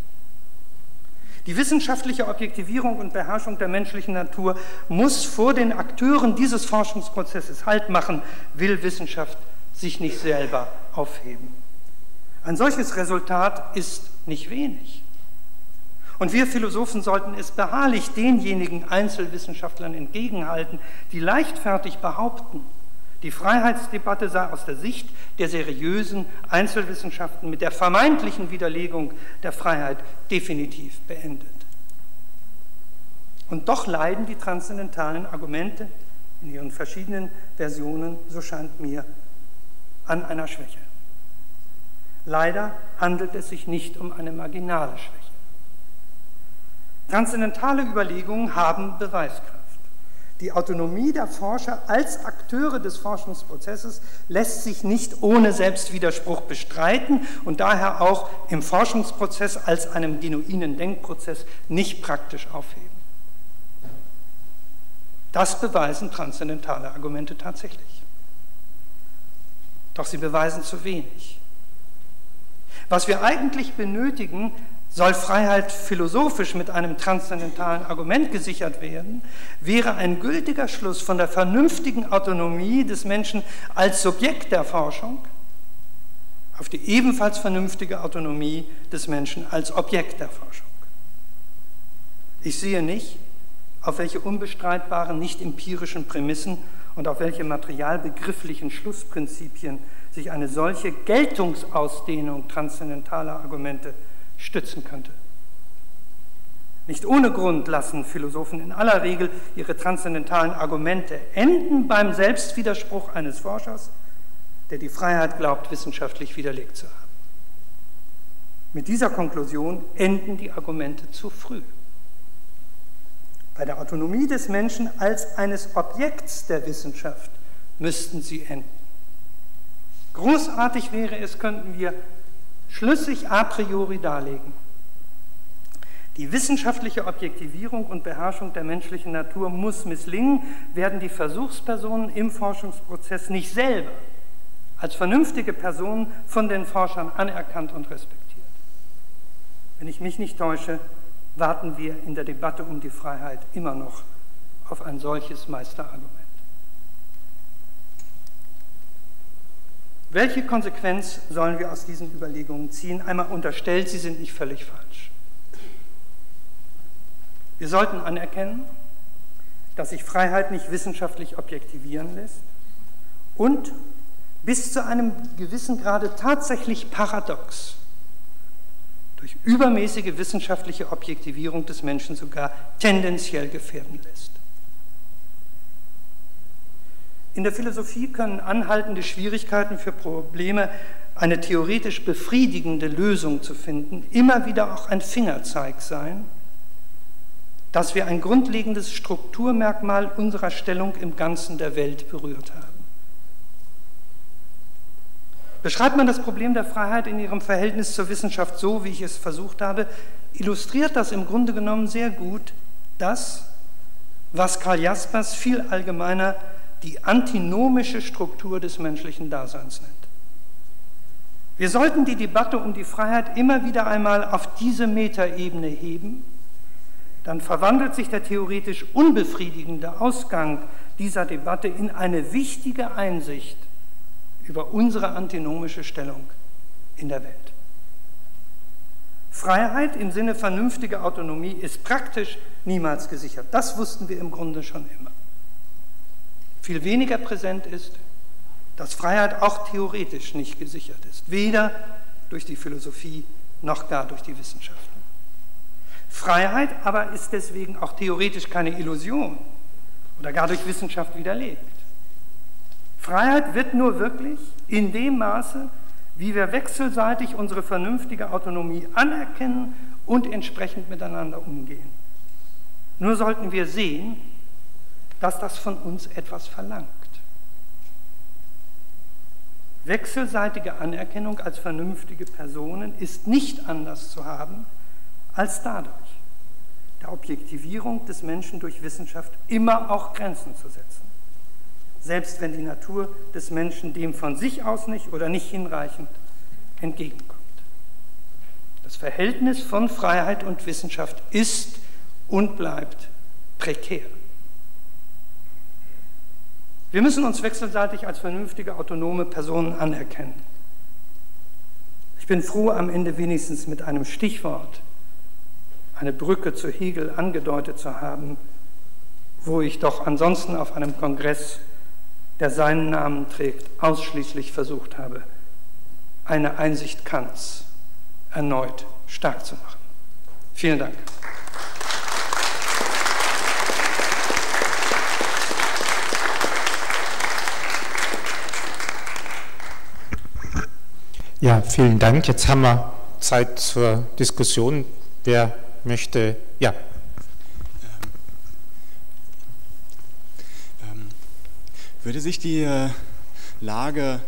Die wissenschaftliche Objektivierung und Beherrschung der menschlichen Natur muss vor den Akteuren dieses Forschungsprozesses Halt machen, will Wissenschaft sich nicht selber aufheben. Ein solches Resultat ist nicht wenig. Und wir Philosophen sollten es beharrlich denjenigen Einzelwissenschaftlern entgegenhalten, die leichtfertig behaupten, die Freiheitsdebatte sei aus der Sicht der seriösen Einzelwissenschaften mit der vermeintlichen Widerlegung der Freiheit definitiv beendet. Und doch leiden die transzendentalen Argumente in ihren verschiedenen Versionen, so scheint mir, an einer Schwäche. Leider handelt es sich nicht um eine marginale Schwäche. Transzendentale Überlegungen haben Beweiskraft. Die Autonomie der Forscher als Akteure des Forschungsprozesses lässt sich nicht ohne Selbstwiderspruch bestreiten und daher auch im Forschungsprozess als einem genuinen Denkprozess nicht praktisch aufheben. Das beweisen transzendentale Argumente tatsächlich. Doch sie beweisen zu wenig. Was wir eigentlich benötigen, soll Freiheit philosophisch mit einem transzendentalen Argument gesichert werden, wäre ein gültiger Schluss von der vernünftigen Autonomie des Menschen als Subjekt der Forschung auf die ebenfalls vernünftige Autonomie des Menschen als Objekt der Forschung. Ich sehe nicht, auf welche unbestreitbaren, nicht empirischen Prämissen und auf welche materialbegrifflichen Schlussprinzipien sich eine solche Geltungsausdehnung transzendentaler Argumente stützen könnte. Nicht ohne Grund lassen Philosophen in aller Regel ihre transzendentalen Argumente enden beim Selbstwiderspruch eines Forschers, der die Freiheit glaubt, wissenschaftlich widerlegt zu haben. Mit dieser Konklusion enden die Argumente zu früh. Bei der Autonomie des Menschen als eines Objekts der Wissenschaft müssten sie enden. Großartig wäre es, könnten wir schlüssig a priori darlegen. Die wissenschaftliche Objektivierung und Beherrschung der menschlichen Natur muss misslingen, werden die Versuchspersonen im Forschungsprozess nicht selber als vernünftige Personen von den Forschern anerkannt und respektiert. Wenn ich mich nicht täusche, warten wir in der Debatte um die Freiheit immer noch auf ein solches Meisterargument. Welche Konsequenz sollen wir aus diesen Überlegungen ziehen? Einmal unterstellt, sie sind nicht völlig falsch. Wir sollten anerkennen, dass sich Freiheit nicht wissenschaftlich objektivieren lässt und bis zu einem gewissen Grade tatsächlich paradox durch übermäßige wissenschaftliche Objektivierung des Menschen sogar tendenziell gefährden lässt. In der Philosophie können anhaltende Schwierigkeiten für Probleme, eine theoretisch befriedigende Lösung zu finden, immer wieder auch ein Fingerzeig sein, dass wir ein grundlegendes Strukturmerkmal unserer Stellung im Ganzen der Welt berührt haben. Beschreibt man das Problem der Freiheit in ihrem Verhältnis zur Wissenschaft so, wie ich es versucht habe, illustriert das im Grunde genommen sehr gut das, was Karl Jaspers viel allgemeiner die antinomische Struktur des menschlichen Daseins nennt. Wir sollten die Debatte um die Freiheit immer wieder einmal auf diese Metaebene heben, dann verwandelt sich der theoretisch unbefriedigende Ausgang dieser Debatte in eine wichtige Einsicht über unsere antinomische Stellung in der Welt. Freiheit im Sinne vernünftiger Autonomie ist praktisch niemals gesichert. Das wussten wir im Grunde schon immer. Viel weniger präsent ist, dass Freiheit auch theoretisch nicht gesichert ist, weder durch die Philosophie noch gar durch die Wissenschaften. Freiheit aber ist deswegen auch theoretisch keine Illusion oder gar durch Wissenschaft widerlegt. Freiheit wird nur wirklich in dem Maße, wie wir wechselseitig unsere vernünftige Autonomie anerkennen und entsprechend miteinander umgehen. Nur sollten wir sehen, dass das von uns etwas verlangt. Wechselseitige Anerkennung als vernünftige Personen ist nicht anders zu haben als dadurch, der Objektivierung des Menschen durch Wissenschaft immer auch Grenzen zu setzen, selbst wenn die Natur des Menschen dem von sich aus nicht oder nicht hinreichend entgegenkommt. Das Verhältnis von Freiheit und Wissenschaft ist und bleibt prekär. Wir müssen uns wechselseitig als vernünftige, autonome Personen anerkennen. Ich bin froh, am Ende wenigstens mit einem Stichwort eine Brücke zu Hegel angedeutet zu haben, wo ich doch ansonsten auf einem Kongress, der seinen Namen trägt, ausschließlich versucht habe, eine Einsicht Kants erneut stark zu machen. Vielen Dank. Ja, vielen Dank. Jetzt haben wir Zeit zur Diskussion. Wer möchte? Ja. Ähm, ähm, würde sich die äh, Lage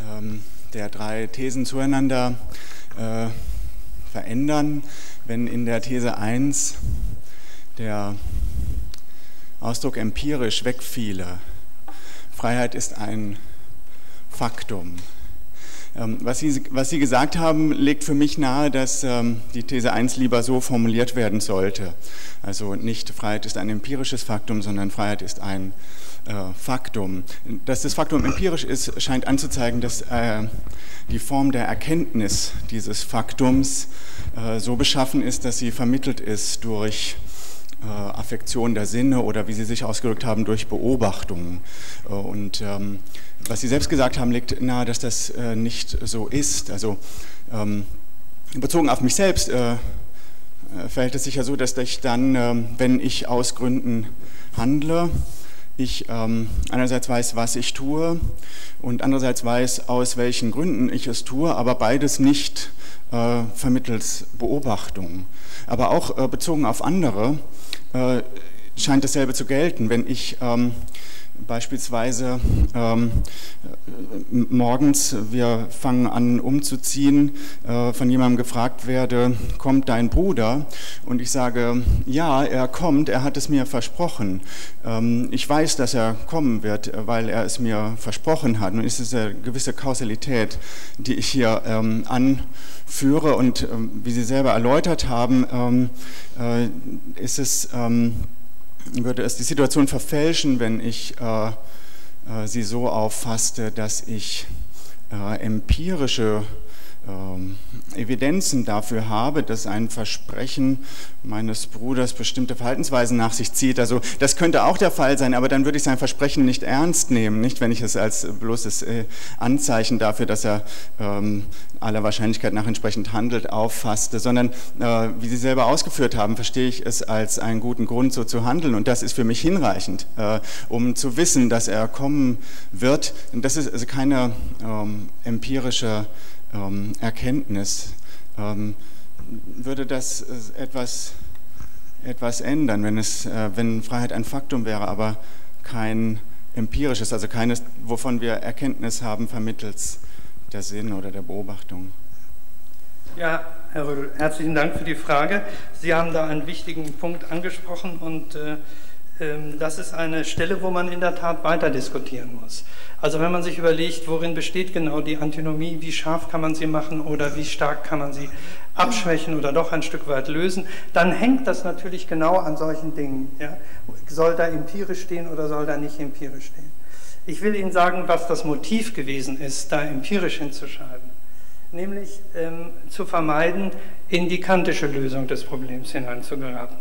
ähm, der drei Thesen zueinander äh, verändern, wenn in der These 1 der Ausdruck empirisch wegfiele? Freiheit ist ein Faktum. Ähm, was Sie, was Sie gesagt haben, legt für mich nahe, dass ähm, die These 1 lieber so formuliert werden sollte. Also nicht Freiheit ist ein empirisches Faktum, sondern Freiheit ist ein äh, Faktum. Dass das Faktum empirisch ist, scheint anzuzeigen, dass äh, die Form der Erkenntnis dieses Faktums äh, so beschaffen ist, dass sie vermittelt ist durch Affektion der Sinne oder wie Sie sich ausgedrückt haben, durch Beobachtungen. Und ähm, was Sie selbst gesagt haben, legt nahe, dass das äh, nicht so ist. Also ähm, bezogen auf mich selbst äh, äh, verhält es sich ja so, dass ich dann, ähm, wenn ich aus Gründen handle, ich ähm, einerseits weiß, was ich tue und andererseits weiß, aus welchen Gründen ich es tue, aber beides nicht äh, vermittels Beobachtung. Aber auch äh, bezogen auf andere äh, scheint dasselbe zu gelten. Wenn ich ähm, Beispielsweise ähm, morgens, wir fangen an umzuziehen, äh, von jemandem gefragt werde, kommt dein Bruder? Und ich sage, ja, er kommt, er hat es mir versprochen. Ähm, ich weiß, dass er kommen wird, weil er es mir versprochen hat. Und es ist eine gewisse Kausalität, die ich hier ähm, anführe. Und ähm, wie Sie selber erläutert haben, ähm, äh, ist es ähm, würde es die Situation verfälschen, wenn ich äh, äh, sie so auffasste, dass ich äh, empirische Evidenzen dafür habe, dass ein Versprechen meines Bruders bestimmte Verhaltensweisen nach sich zieht. Also das könnte auch der Fall sein, aber dann würde ich sein Versprechen nicht ernst nehmen, nicht wenn ich es als bloßes äh, Anzeichen dafür, dass er ähm, aller Wahrscheinlichkeit nach entsprechend handelt, auffasste, sondern äh, wie Sie selber ausgeführt haben, verstehe ich es als einen guten Grund, so zu handeln und das ist für mich hinreichend, äh, um zu wissen, dass er kommen wird. Und das ist also keine ähm, empirische ähm, Erkenntnis. Ähm, würde das äh, etwas, etwas ändern, wenn, es, äh, wenn Freiheit ein Faktum wäre, aber kein empirisches, also keines, wovon wir Erkenntnis haben vermittels der Sinn oder der Beobachtung. Ja, Herr Rödel, herzlichen Dank für die Frage. Sie haben da einen wichtigen Punkt angesprochen und äh, das ist eine Stelle, wo man in der Tat weiter diskutieren muss. Also wenn man sich überlegt, worin besteht genau die Antinomie, wie scharf kann man sie machen oder wie stark kann man sie abschwächen oder doch ein Stück weit lösen, dann hängt das natürlich genau an solchen Dingen. Ja? Soll da empirisch stehen oder soll da nicht empirisch stehen? Ich will Ihnen sagen, was das Motiv gewesen ist, da empirisch hinzuschreiben nämlich ähm, zu vermeiden, in die kantische Lösung des Problems hineinzugeraten.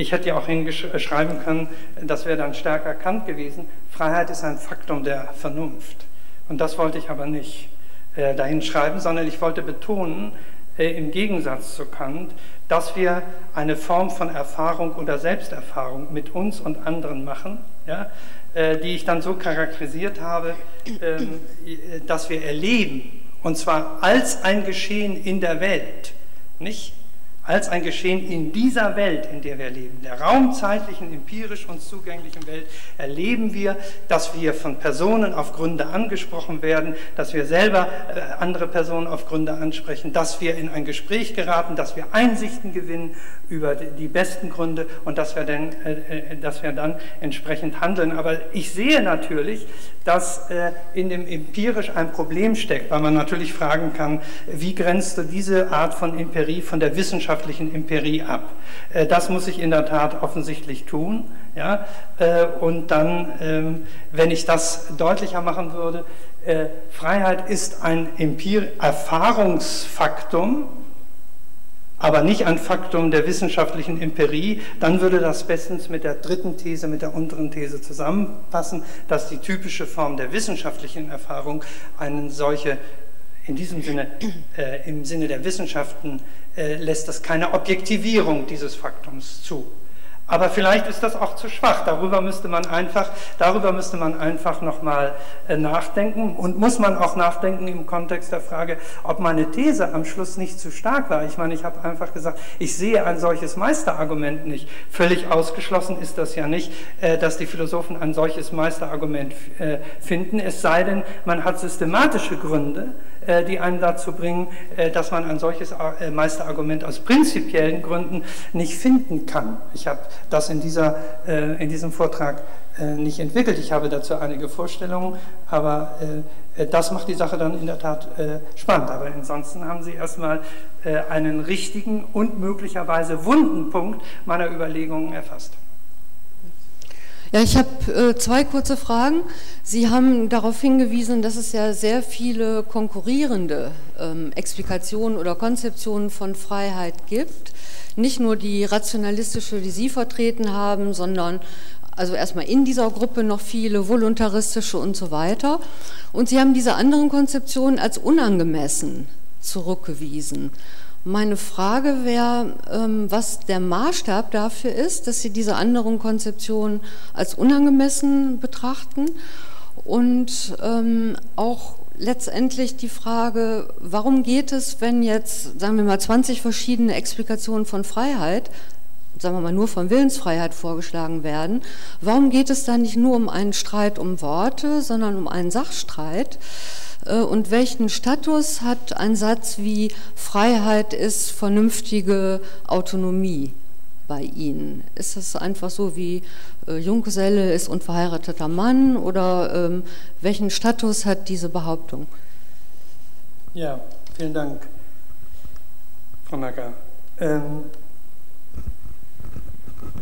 Ich hätte ja auch hinschreiben können, das wäre dann stärker Kant gewesen, Freiheit ist ein Faktum der Vernunft. Und das wollte ich aber nicht äh, dahin schreiben, sondern ich wollte betonen, äh, im Gegensatz zu Kant, dass wir eine Form von Erfahrung oder Selbsterfahrung mit uns und anderen machen, ja, äh, die ich dann so charakterisiert habe, ähm, äh, dass wir erleben, und zwar als ein Geschehen in der Welt, nicht als ein Geschehen in dieser Welt, in der wir leben, der raumzeitlichen, empirisch uns zugänglichen Welt, erleben wir, dass wir von Personen auf Gründe angesprochen werden, dass wir selber äh, andere Personen auf Gründe ansprechen, dass wir in ein Gespräch geraten, dass wir Einsichten gewinnen über die besten Gründe und dass wir, dann, äh, äh, dass wir dann entsprechend handeln. Aber ich sehe natürlich, dass in dem empirisch ein Problem steckt, weil man natürlich fragen kann, wie grenzt du diese Art von Empirie von der Wissenschaft wissenschaftlichen Empirie ab. Äh, das muss ich in der Tat offensichtlich tun. Ja? Äh, und dann, ähm, wenn ich das deutlicher machen würde, äh, Freiheit ist ein Empir Erfahrungsfaktum, aber nicht ein Faktum der wissenschaftlichen Empirie, dann würde das bestens mit der dritten These, mit der unteren These zusammenpassen, dass die typische Form der wissenschaftlichen Erfahrung eine solche in diesem Sinne, äh, im Sinne der Wissenschaften, äh, lässt das keine Objektivierung dieses Faktums zu. Aber vielleicht ist das auch zu schwach. Darüber müsste man einfach, darüber müsste man einfach nochmal äh, nachdenken und muss man auch nachdenken im Kontext der Frage, ob meine These am Schluss nicht zu stark war. Ich meine, ich habe einfach gesagt, ich sehe ein solches Meisterargument nicht. Völlig ausgeschlossen ist das ja nicht, äh, dass die Philosophen ein solches Meisterargument äh, finden. Es sei denn, man hat systematische Gründe, die einen dazu bringen, äh, dass man ein solches äh, Meisterargument aus prinzipiellen Gründen nicht finden kann. Ich habe das in, dieser, in diesem Vortrag nicht entwickelt. Ich habe dazu einige Vorstellungen, aber das macht die Sache dann in der Tat spannend. Aber ansonsten haben Sie erstmal einen richtigen und möglicherweise wunden Punkt meiner Überlegungen erfasst. Ja, ich habe äh, zwei kurze Fragen. Sie haben darauf hingewiesen, dass es ja sehr viele konkurrierende ähm, Explikationen oder Konzeptionen von Freiheit gibt. Nicht nur die rationalistische, die Sie vertreten haben, sondern also erstmal in dieser Gruppe noch viele voluntaristische und so weiter. Und Sie haben diese anderen Konzeptionen als unangemessen zurückgewiesen. Meine Frage wäre, ähm, was der Maßstab dafür ist, dass Sie diese anderen Konzeptionen als unangemessen betrachten und ähm, auch letztendlich die Frage, warum geht es, wenn jetzt, sagen wir mal, 20 verschiedene Explikationen von Freiheit, sagen wir mal nur von Willensfreiheit vorgeschlagen werden, warum geht es da nicht nur um einen Streit um Worte, sondern um einen Sachstreit? Äh, und welchen Status hat ein Satz wie Freiheit ist vernünftige Autonomie bei Ihnen? Ist das einfach so wie äh, Junggeselle ist unverheirateter Mann oder ähm, welchen Status hat diese Behauptung? Ja, vielen Dank, Frau Nacker. Ähm,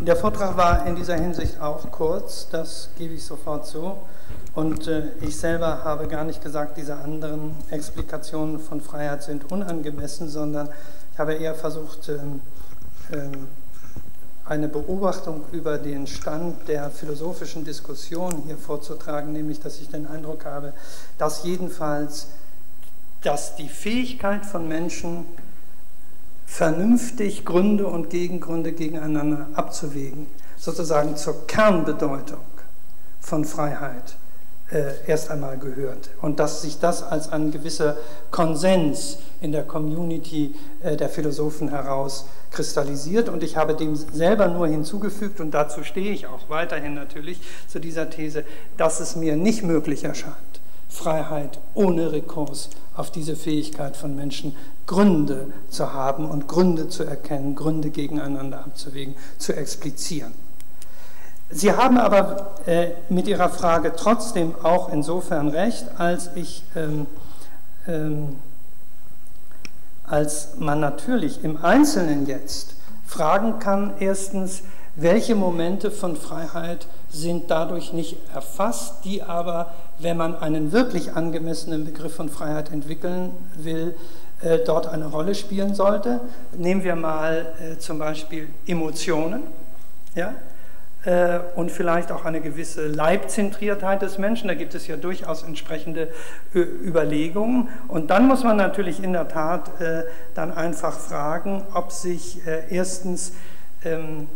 der Vortrag war in dieser Hinsicht auch kurz, das gebe ich sofort zu. Und äh, ich selber habe gar nicht gesagt, diese anderen Explikationen von Freiheit sind unangemessen, sondern ich habe eher versucht, ähm, ähm, eine Beobachtung über den Stand der philosophischen Diskussion hier vorzutragen, nämlich dass ich den Eindruck habe, dass jedenfalls dass die Fähigkeit von Menschen, vernünftig Gründe und Gegengründe gegeneinander abzuwägen, sozusagen zur Kernbedeutung von Freiheit äh, erst einmal gehört. Und dass sich das als ein gewisser Konsens in der Community äh, der Philosophen heraus kristallisiert. Und ich habe dem selber nur hinzugefügt, und dazu stehe ich auch weiterhin natürlich zu dieser These, dass es mir nicht möglich erscheint, Freiheit ohne Rekurs auf diese Fähigkeit von Menschen, Gründe zu haben und Gründe zu erkennen, Gründe gegeneinander abzuwägen, zu explizieren. Sie haben aber äh, mit Ihrer Frage trotzdem auch insofern recht, als ich, ähm, ähm, als man natürlich im Einzelnen jetzt fragen kann, erstens, welche Momente von Freiheit sind dadurch nicht erfasst, die aber, wenn man einen wirklich angemessenen Begriff von Freiheit entwickeln will, äh, dort eine Rolle spielen sollte. Nehmen wir mal äh, zum Beispiel Emotionen. Ja? Äh, und vielleicht auch eine gewisse Leibzentriertheit des Menschen. Da gibt es ja durchaus entsprechende Überlegungen. Und dann muss man natürlich in der Tat äh, dann einfach fragen, ob sich äh, erstens, ähm,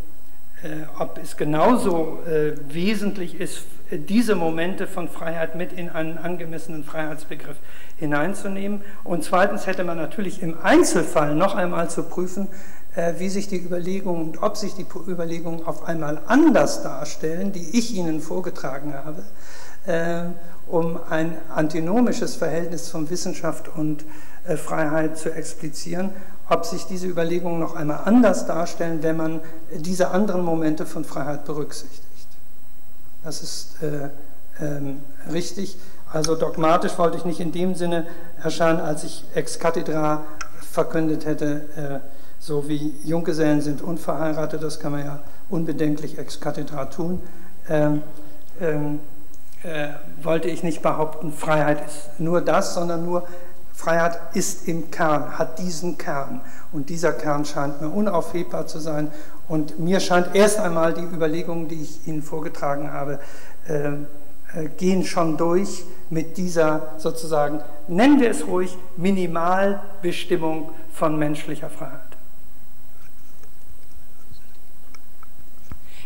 ob es genauso wesentlich ist, diese Momente von Freiheit mit in einen angemessenen Freiheitsbegriff hineinzunehmen. Und zweitens hätte man natürlich im Einzelfall noch einmal zu prüfen, äh, wie sich die Überlegungen und ob sich die Überlegungen auf einmal anders darstellen, die ich Ihnen vorgetragen habe, äh, um ein antinomisches Verhältnis von Wissenschaft und äh, Freiheit zu explizieren, ob sich diese Überlegungen noch einmal anders darstellen, wenn man diese anderen Momente von Freiheit berücksichtigt. Das ist äh, ähm, richtig. Also dogmatisch wollte ich nicht in dem Sinne erscheinen, als ich ex cathedra verkündet hätte, äh, so wie Junggesellen sind unverheiratet, das kann man ja unbedenklich ex cathedra tun, ähm, ähm, äh, wollte ich nicht behaupten, Freiheit ist nur das, sondern nur Freiheit ist im Kern, hat diesen Kern. Und dieser Kern scheint mir unaufhebbar zu sein. Und mir scheint erst einmal die Überlegungen, die ich Ihnen vorgetragen habe, äh, äh, gehen schon durch mit dieser sozusagen, nennen wir es ruhig, Minimalbestimmung von menschlicher Freiheit.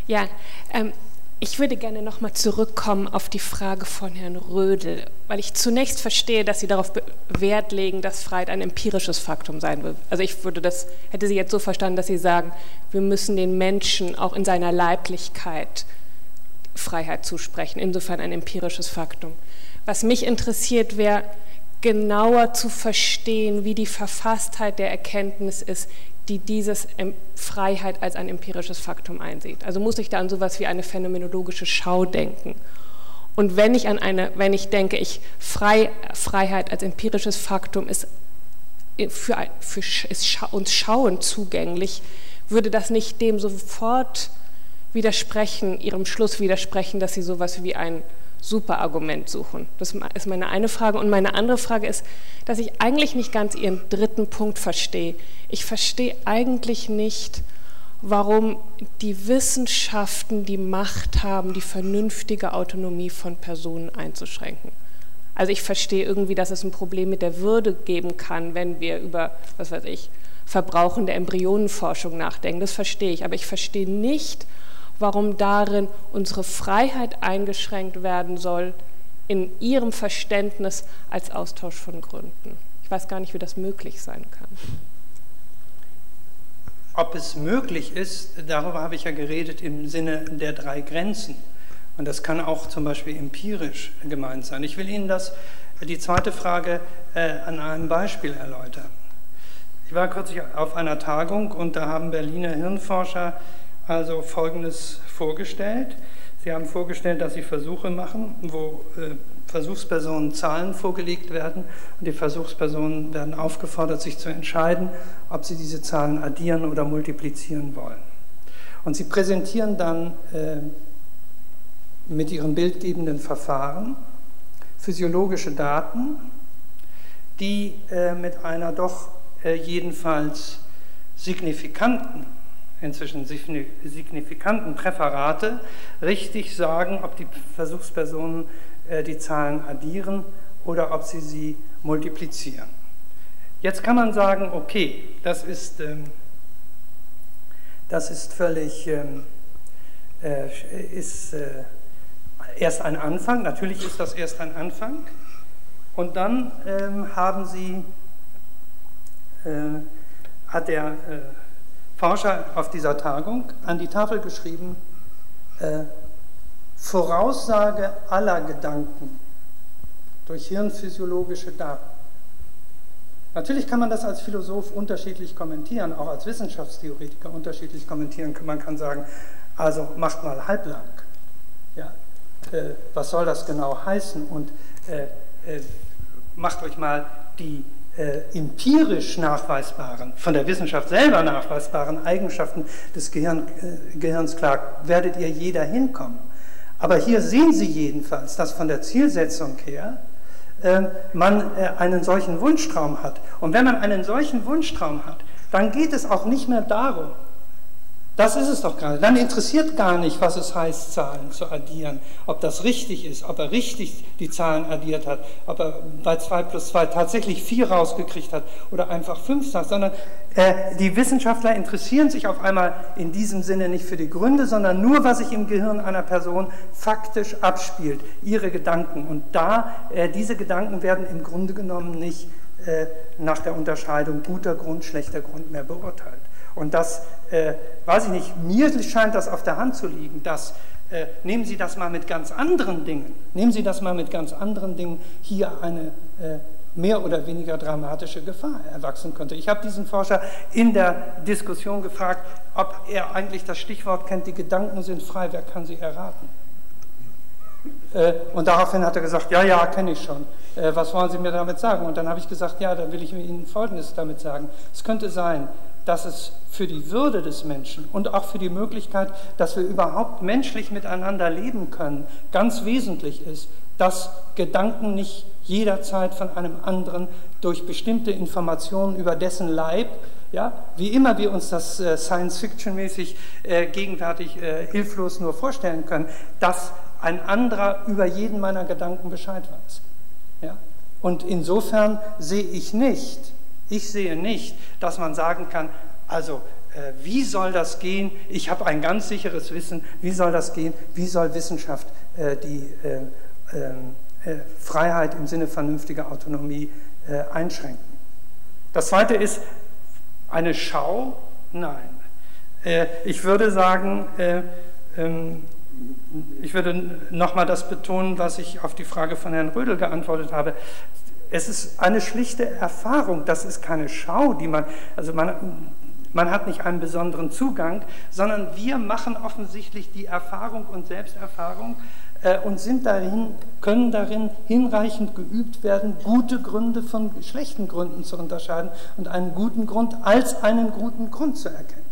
Ja, ähm, ich würde gerne nochmal zurückkommen auf die Frage von Herrn Rödel, weil ich zunächst verstehe, dass Sie darauf Wert legen, dass Freiheit ein empirisches Faktum sein wird. Also ich würde das, hätte Sie jetzt so verstanden, dass Sie sagen, wir müssen den Menschen auch in seiner Leiblichkeit Freiheit zusprechen, insofern ein empirisches Faktum. Was mich interessiert, wäre genauer zu verstehen, wie die Verfasstheit der Erkenntnis ist, die dieses Freiheit als ein empirisches Faktum einsieht. Also muss ich da an sowas wie eine phänomenologische Schau denken. Und wenn ich an eine, wenn ich denke, ich Frei, Freiheit als empirisches Faktum ist für, für ist uns Schauen zugänglich, würde das nicht dem sofort widersprechen, ihrem Schluss widersprechen, dass sie sowas wie ein Superargument suchen. Das ist meine eine Frage. Und meine andere Frage ist, dass ich eigentlich nicht ganz Ihren dritten Punkt verstehe. Ich verstehe eigentlich nicht, warum die Wissenschaften die Macht haben, die vernünftige Autonomie von Personen einzuschränken. Also ich verstehe irgendwie, dass es ein Problem mit der Würde geben kann, wenn wir über, was weiß ich, Verbrauchen Embryonenforschung nachdenken. Das verstehe ich. Aber ich verstehe nicht, warum darin unsere Freiheit eingeschränkt werden soll in ihrem Verständnis als Austausch von Gründen. Ich weiß gar nicht, wie das möglich sein kann. Ob es möglich ist, darüber habe ich ja geredet im Sinne der drei Grenzen. Und das kann auch zum Beispiel empirisch gemeint sein. Ich will Ihnen das, die zweite Frage äh, an einem Beispiel erläutern. Ich war kürzlich auf einer Tagung und da haben Berliner Hirnforscher also Folgendes vorgestellt. Sie haben vorgestellt, dass Sie Versuche machen, wo äh, Versuchspersonen Zahlen vorgelegt werden und die Versuchspersonen werden aufgefordert, sich zu entscheiden, ob sie diese Zahlen addieren oder multiplizieren wollen. Und sie präsentieren dann äh, mit ihren bildgebenden Verfahren physiologische Daten, die äh, mit einer doch äh, jedenfalls signifikanten inzwischen signifikanten Präferate richtig sagen, ob die Versuchspersonen äh, die Zahlen addieren oder ob sie sie multiplizieren. Jetzt kann man sagen, okay, das ist, ähm, das ist völlig, ähm, äh, ist äh, erst ein Anfang, natürlich ist das erst ein Anfang. Und dann ähm, haben sie, hat der Forscher auf dieser Tagung an die Tafel geschrieben, äh, Voraussage aller Gedanken durch hirnphysiologische Daten. Natürlich kann man das als Philosoph unterschiedlich kommentieren, auch als Wissenschaftstheoretiker unterschiedlich kommentieren. Man kann sagen, also macht mal halblang. Ja? Äh, was soll das genau heißen? Und äh, äh, macht euch mal die äh, empirisch nachweisbaren, von der Wissenschaft selber nachweisbaren Eigenschaften des Gehirn, äh, Gehirns klar, werdet ihr jeder hinkommen. Aber hier sehen Sie jedenfalls, dass von der Zielsetzung her äh, man äh, einen solchen Wunschtraum hat. Und wenn man einen solchen Wunschtraum hat, dann geht es auch nicht mehr darum, das ist es doch gerade. Dann interessiert gar nicht, was es heißt, Zahlen zu addieren. Ob das richtig ist, ob er richtig die Zahlen addiert hat, ob er bei 2 plus 2 tatsächlich 4 rausgekriegt hat oder einfach 5 sagt, sondern äh, die Wissenschaftler interessieren sich auf einmal in diesem Sinne nicht für die Gründe, sondern nur, was sich im Gehirn einer Person faktisch abspielt, ihre Gedanken. Und da, äh, diese Gedanken werden im Grunde genommen nicht äh, nach der Unterscheidung guter Grund, schlechter Grund mehr beurteilt. Und das, äh, weiß ich nicht, mir scheint das auf der Hand zu liegen, dass, äh, nehmen Sie das mal mit ganz anderen Dingen, nehmen Sie das mal mit ganz anderen Dingen, hier eine äh, mehr oder weniger dramatische Gefahr erwachsen könnte. Ich habe diesen Forscher in der Diskussion gefragt, ob er eigentlich das Stichwort kennt, die Gedanken sind frei, wer kann sie erraten? Äh, und daraufhin hat er gesagt, ja, ja, kenne ich schon. Äh, was wollen Sie mir damit sagen? Und dann habe ich gesagt, ja, dann will ich Ihnen Folgendes damit sagen. Es könnte sein, dass es für die Würde des Menschen und auch für die Möglichkeit, dass wir überhaupt menschlich miteinander leben können, ganz wesentlich ist, dass Gedanken nicht jederzeit von einem anderen durch bestimmte Informationen über dessen Leib, ja, wie immer wir uns das äh, Science-Fiction-mäßig äh, gegenwärtig äh, hilflos nur vorstellen können, dass ein anderer über jeden meiner Gedanken Bescheid weiß. Ja? Und insofern sehe ich nicht, ich sehe nicht, dass man sagen kann, also äh, wie soll das gehen? Ich habe ein ganz sicheres Wissen, wie soll das gehen? Wie soll Wissenschaft äh, die äh, äh, Freiheit im Sinne vernünftiger Autonomie äh, einschränken? Das zweite ist eine Schau? Nein. Äh, ich würde sagen, ähm, ich würde nochmal das betonen, was ich auf die Frage von Herrn Rödel geantwortet habe. Es ist eine schlichte Erfahrung, das ist keine Schau, die man, also man, man hat nicht einen besonderen Zugang, sondern wir machen offensichtlich die Erfahrung und Selbsterfahrung äh, und sind darin, können darin hinreichend geübt werden, gute Gründe von schlechten Gründen zu unterscheiden und einen guten Grund als einen guten Grund zu erkennen.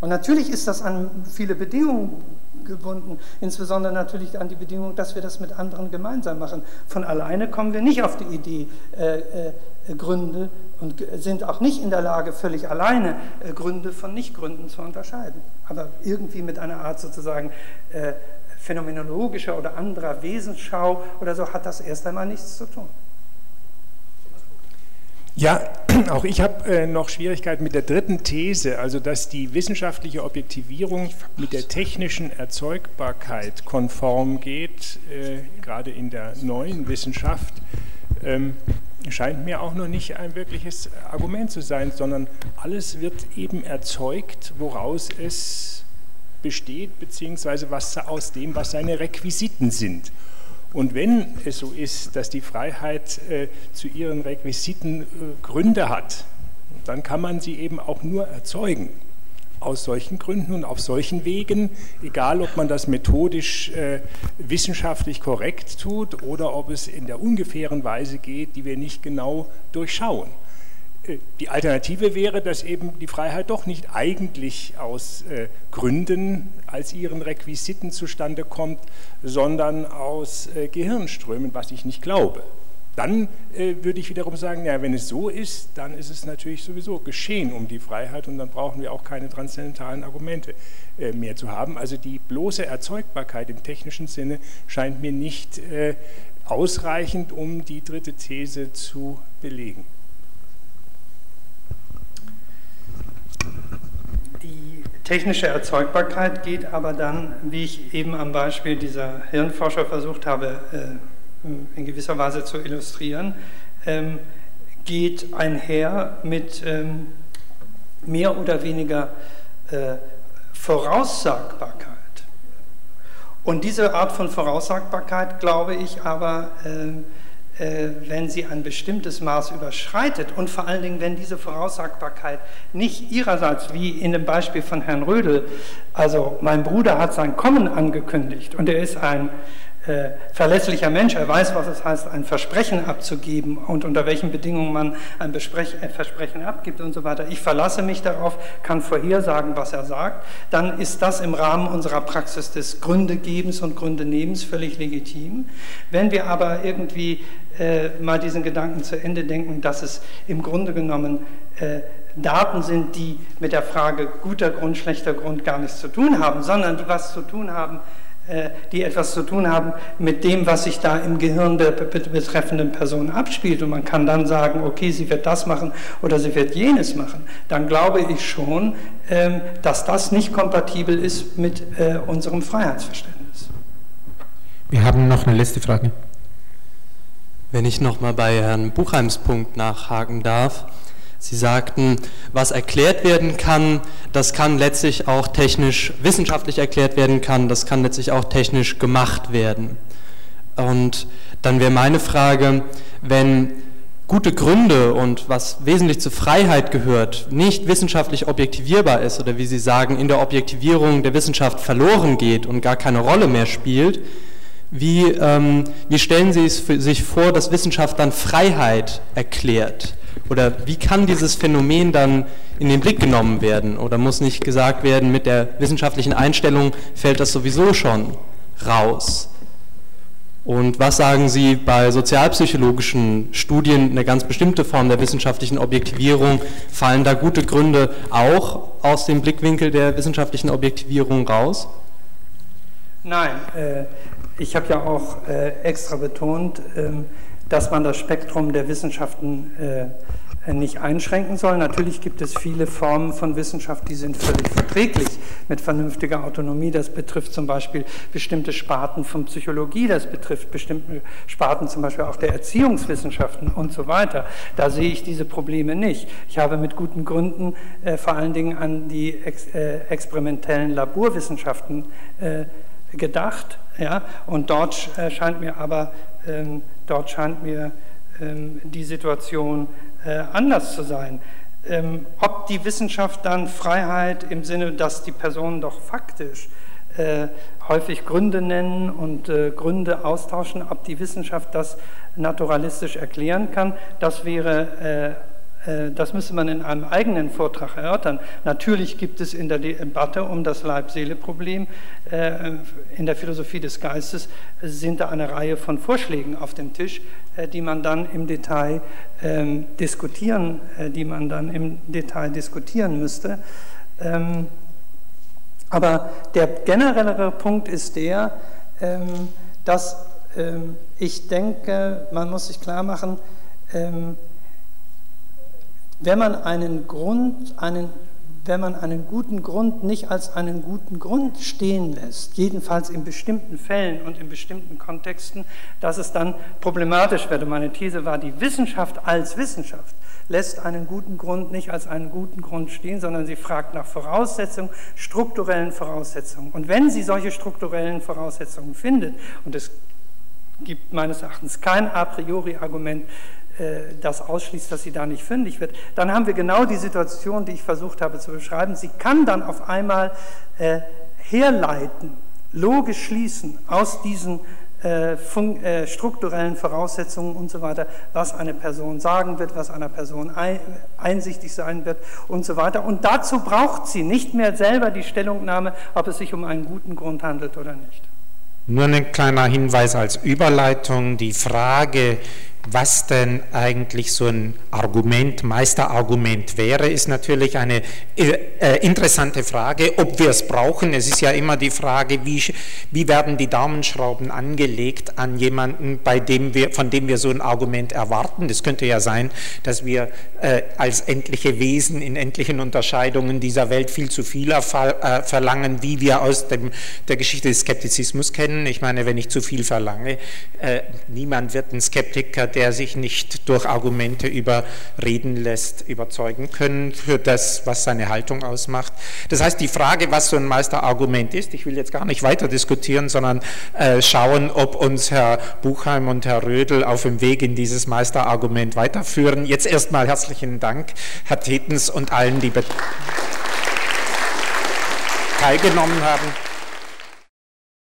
Und natürlich ist das an viele Bedingungen gebunden, insbesondere natürlich an die Bedingung, dass wir das mit anderen gemeinsam machen. Von alleine kommen wir nicht auf die Idee, äh, äh, Gründe und sind auch nicht in der Lage, völlig alleine äh, Gründe von Nichtgründen zu unterscheiden. Aber irgendwie mit einer Art sozusagen äh, phänomenologischer oder anderer Wesensschau oder so hat das erst einmal nichts zu tun. Ja, auch ich habe äh, noch Schwierigkeiten mit der dritten These, also dass die wissenschaftliche Objektivierung mit der technischen Erzeugbarkeit konform geht, äh, gerade in der neuen Wissenschaft. Ähm, scheint mir auch noch nicht ein wirkliches Argument zu sein, sondern alles wird eben erzeugt, woraus es besteht, beziehungsweise was aus dem, was seine Requisiten sind. Und wenn es so ist, dass die Freiheit äh, zu ihren Requisiten äh, Gründe hat, dann kann man sie eben auch nur erzeugen. Aus solchen Gründen und auf solchen Wegen, egal ob man das methodisch äh, wissenschaftlich korrekt tut oder ob es in der ungefähren Weise geht, die wir nicht genau durchschauen. Die Alternative wäre, dass eben die Freiheit doch nicht eigentlich aus äh, Gründen als ihren Requisiten zustande kommt, sondern aus äh, Gehirnströmen, was ich nicht glaube. Dann äh, würde ich wiederum sagen, ja, wenn es so ist, dann ist es natürlich sowieso geschehen um die Freiheit und dann brauchen wir auch keine transzendentalen Argumente äh, mehr zu haben. Also die bloße Erzeugbarkeit im technischen Sinne scheint mir nicht äh, ausreichend, um die dritte These zu belegen. Technische Erzeugbarkeit geht aber dann, wie ich eben am Beispiel dieser Hirnforscher versucht habe, äh, in gewisser Weise zu illustrieren, ähm, geht einher mit ähm, mehr oder weniger äh, Voraussagbarkeit. Und diese Art von Voraussagbarkeit, glaube ich, aber äh, wenn sie ein bestimmtes Maß überschreitet und vor allen Dingen, wenn diese Voraussagbarkeit nicht ihrerseits, wie in dem Beispiel von Herrn Rödel, also mein Bruder hat sein Kommen angekündigt und er ist ein äh, verlässlicher Mensch, er weiß, was es heißt, ein Versprechen abzugeben und unter welchen Bedingungen man ein Besprech äh, Versprechen abgibt und so weiter. Ich verlasse mich darauf, kann vorhersagen, was er sagt. Dann ist das im Rahmen unserer Praxis des Gründegebens und Gründenehmens völlig legitim. Wenn wir aber irgendwie äh, mal diesen Gedanken zu Ende denken, dass es im Grunde genommen äh, Daten sind, die mit der Frage guter Grund, schlechter Grund gar nichts zu tun haben, sondern die was zu tun haben die etwas zu tun haben mit dem, was sich da im Gehirn der betreffenden Person abspielt. Und man kann dann sagen, okay, sie wird das machen oder sie wird jenes machen. Dann glaube ich schon, ähm, dass das nicht kompatibel ist mit äh, unserem Freiheitsverständnis. Wir haben noch eine letzte Frage. Wenn ich nochmal bei Herrn Buchheims Punkt nachhaken darf. Sie sagten, was erklärt werden kann, das kann letztlich auch technisch, wissenschaftlich erklärt werden kann, das kann letztlich auch technisch gemacht werden. Und dann wäre meine Frage, wenn gute Gründe und was wesentlich zur Freiheit gehört, nicht wissenschaftlich objektivierbar ist oder wie Sie sagen, in der Objektivierung der Wissenschaft verloren geht und gar keine Rolle mehr spielt, wie, ähm, wie stellen Sie es sich vor, dass Wissenschaft dann Freiheit erklärt? Oder wie kann dieses Phänomen dann in den Blick genommen werden? Oder muss nicht gesagt werden, mit der wissenschaftlichen Einstellung fällt das sowieso schon raus? Und was sagen Sie bei sozialpsychologischen Studien, eine ganz bestimmte Form der wissenschaftlichen Objektivierung, fallen da gute Gründe auch aus dem Blickwinkel der wissenschaftlichen Objektivierung raus? Nein, äh, ich habe ja auch äh, extra betont, ähm, dass man das Spektrum der Wissenschaften äh, nicht einschränken soll. Natürlich gibt es viele Formen von Wissenschaft, die sind völlig verträglich mit vernünftiger Autonomie. Das betrifft zum Beispiel bestimmte Sparten von Psychologie, das betrifft bestimmte Sparten zum Beispiel auch der Erziehungswissenschaften und so weiter. Da sehe ich diese Probleme nicht. Ich habe mit guten Gründen äh, vor allen Dingen an die ex, äh, experimentellen Laborwissenschaften äh, gedacht. Ja? Und dort äh, scheint mir aber, ähm, dort scheint mir ähm, die Situation äh, anders zu sein. Ähm, ob die Wissenschaft dann Freiheit im Sinne, dass die Personen doch faktisch äh, häufig Gründe nennen und äh, Gründe austauschen, ob die Wissenschaft das naturalistisch erklären kann, das wäre äh, das müsste man in einem eigenen Vortrag erörtern. Natürlich gibt es in der Debatte um das Leib-Seele-Problem äh, in der Philosophie des Geistes sind da eine Reihe von Vorschlägen auf dem Tisch, äh, die man dann im Detail ähm, diskutieren, die man dann im Detail diskutieren müsste. Ähm, aber der generellere Punkt ist der, ähm, dass ich denke, man muss sich klar machen, wenn man einen Grund, einen, wenn man einen guten Grund nicht als einen guten Grund stehen lässt, jedenfalls in bestimmten Fällen und in bestimmten Kontexten, dass es dann problematisch wird. Und meine These war, die Wissenschaft als Wissenschaft lässt einen guten Grund nicht als einen guten Grund stehen, sondern sie fragt nach Voraussetzungen, strukturellen Voraussetzungen. Und wenn sie solche strukturellen Voraussetzungen findet, und es gibt meines Erachtens kein a priori Argument das ausschließt, dass sie da nicht fündig wird, dann haben wir genau die Situation, die ich versucht habe zu beschreiben. Sie kann dann auf einmal äh, herleiten, logisch schließen aus diesen äh, äh, strukturellen Voraussetzungen und so weiter, was eine Person sagen wird, was einer Person ein, einsichtig sein wird und so weiter. Und dazu braucht sie nicht mehr selber die Stellungnahme, ob es sich um einen guten Grund handelt oder nicht. Nur ein kleiner Hinweis als Überleitung. Die Frage, was denn eigentlich so ein Argument, Meisterargument wäre, ist natürlich eine äh, äh, interessante Frage, ob wir es brauchen. Es ist ja immer die Frage, wie, wie werden die Daumenschrauben angelegt an jemanden, bei dem wir, von dem wir so ein Argument erwarten. Das könnte ja sein, dass wir äh, als endliche Wesen in endlichen Unterscheidungen dieser Welt viel zu viel äh, verlangen, wie wir aus dem, der Geschichte des Skeptizismus kennen. Ich meine, wenn ich zu viel verlange, äh, niemand wird ein Skeptiker der sich nicht durch Argumente überreden lässt, überzeugen können für das, was seine Haltung ausmacht. Das heißt, die Frage, was so ein Meisterargument ist, ich will jetzt gar nicht weiter diskutieren, sondern äh, schauen, ob uns Herr Buchheim und Herr Rödel auf dem Weg in dieses Meisterargument weiterführen. Jetzt erstmal herzlichen Dank, Herr Tetens und allen, die teilgenommen haben.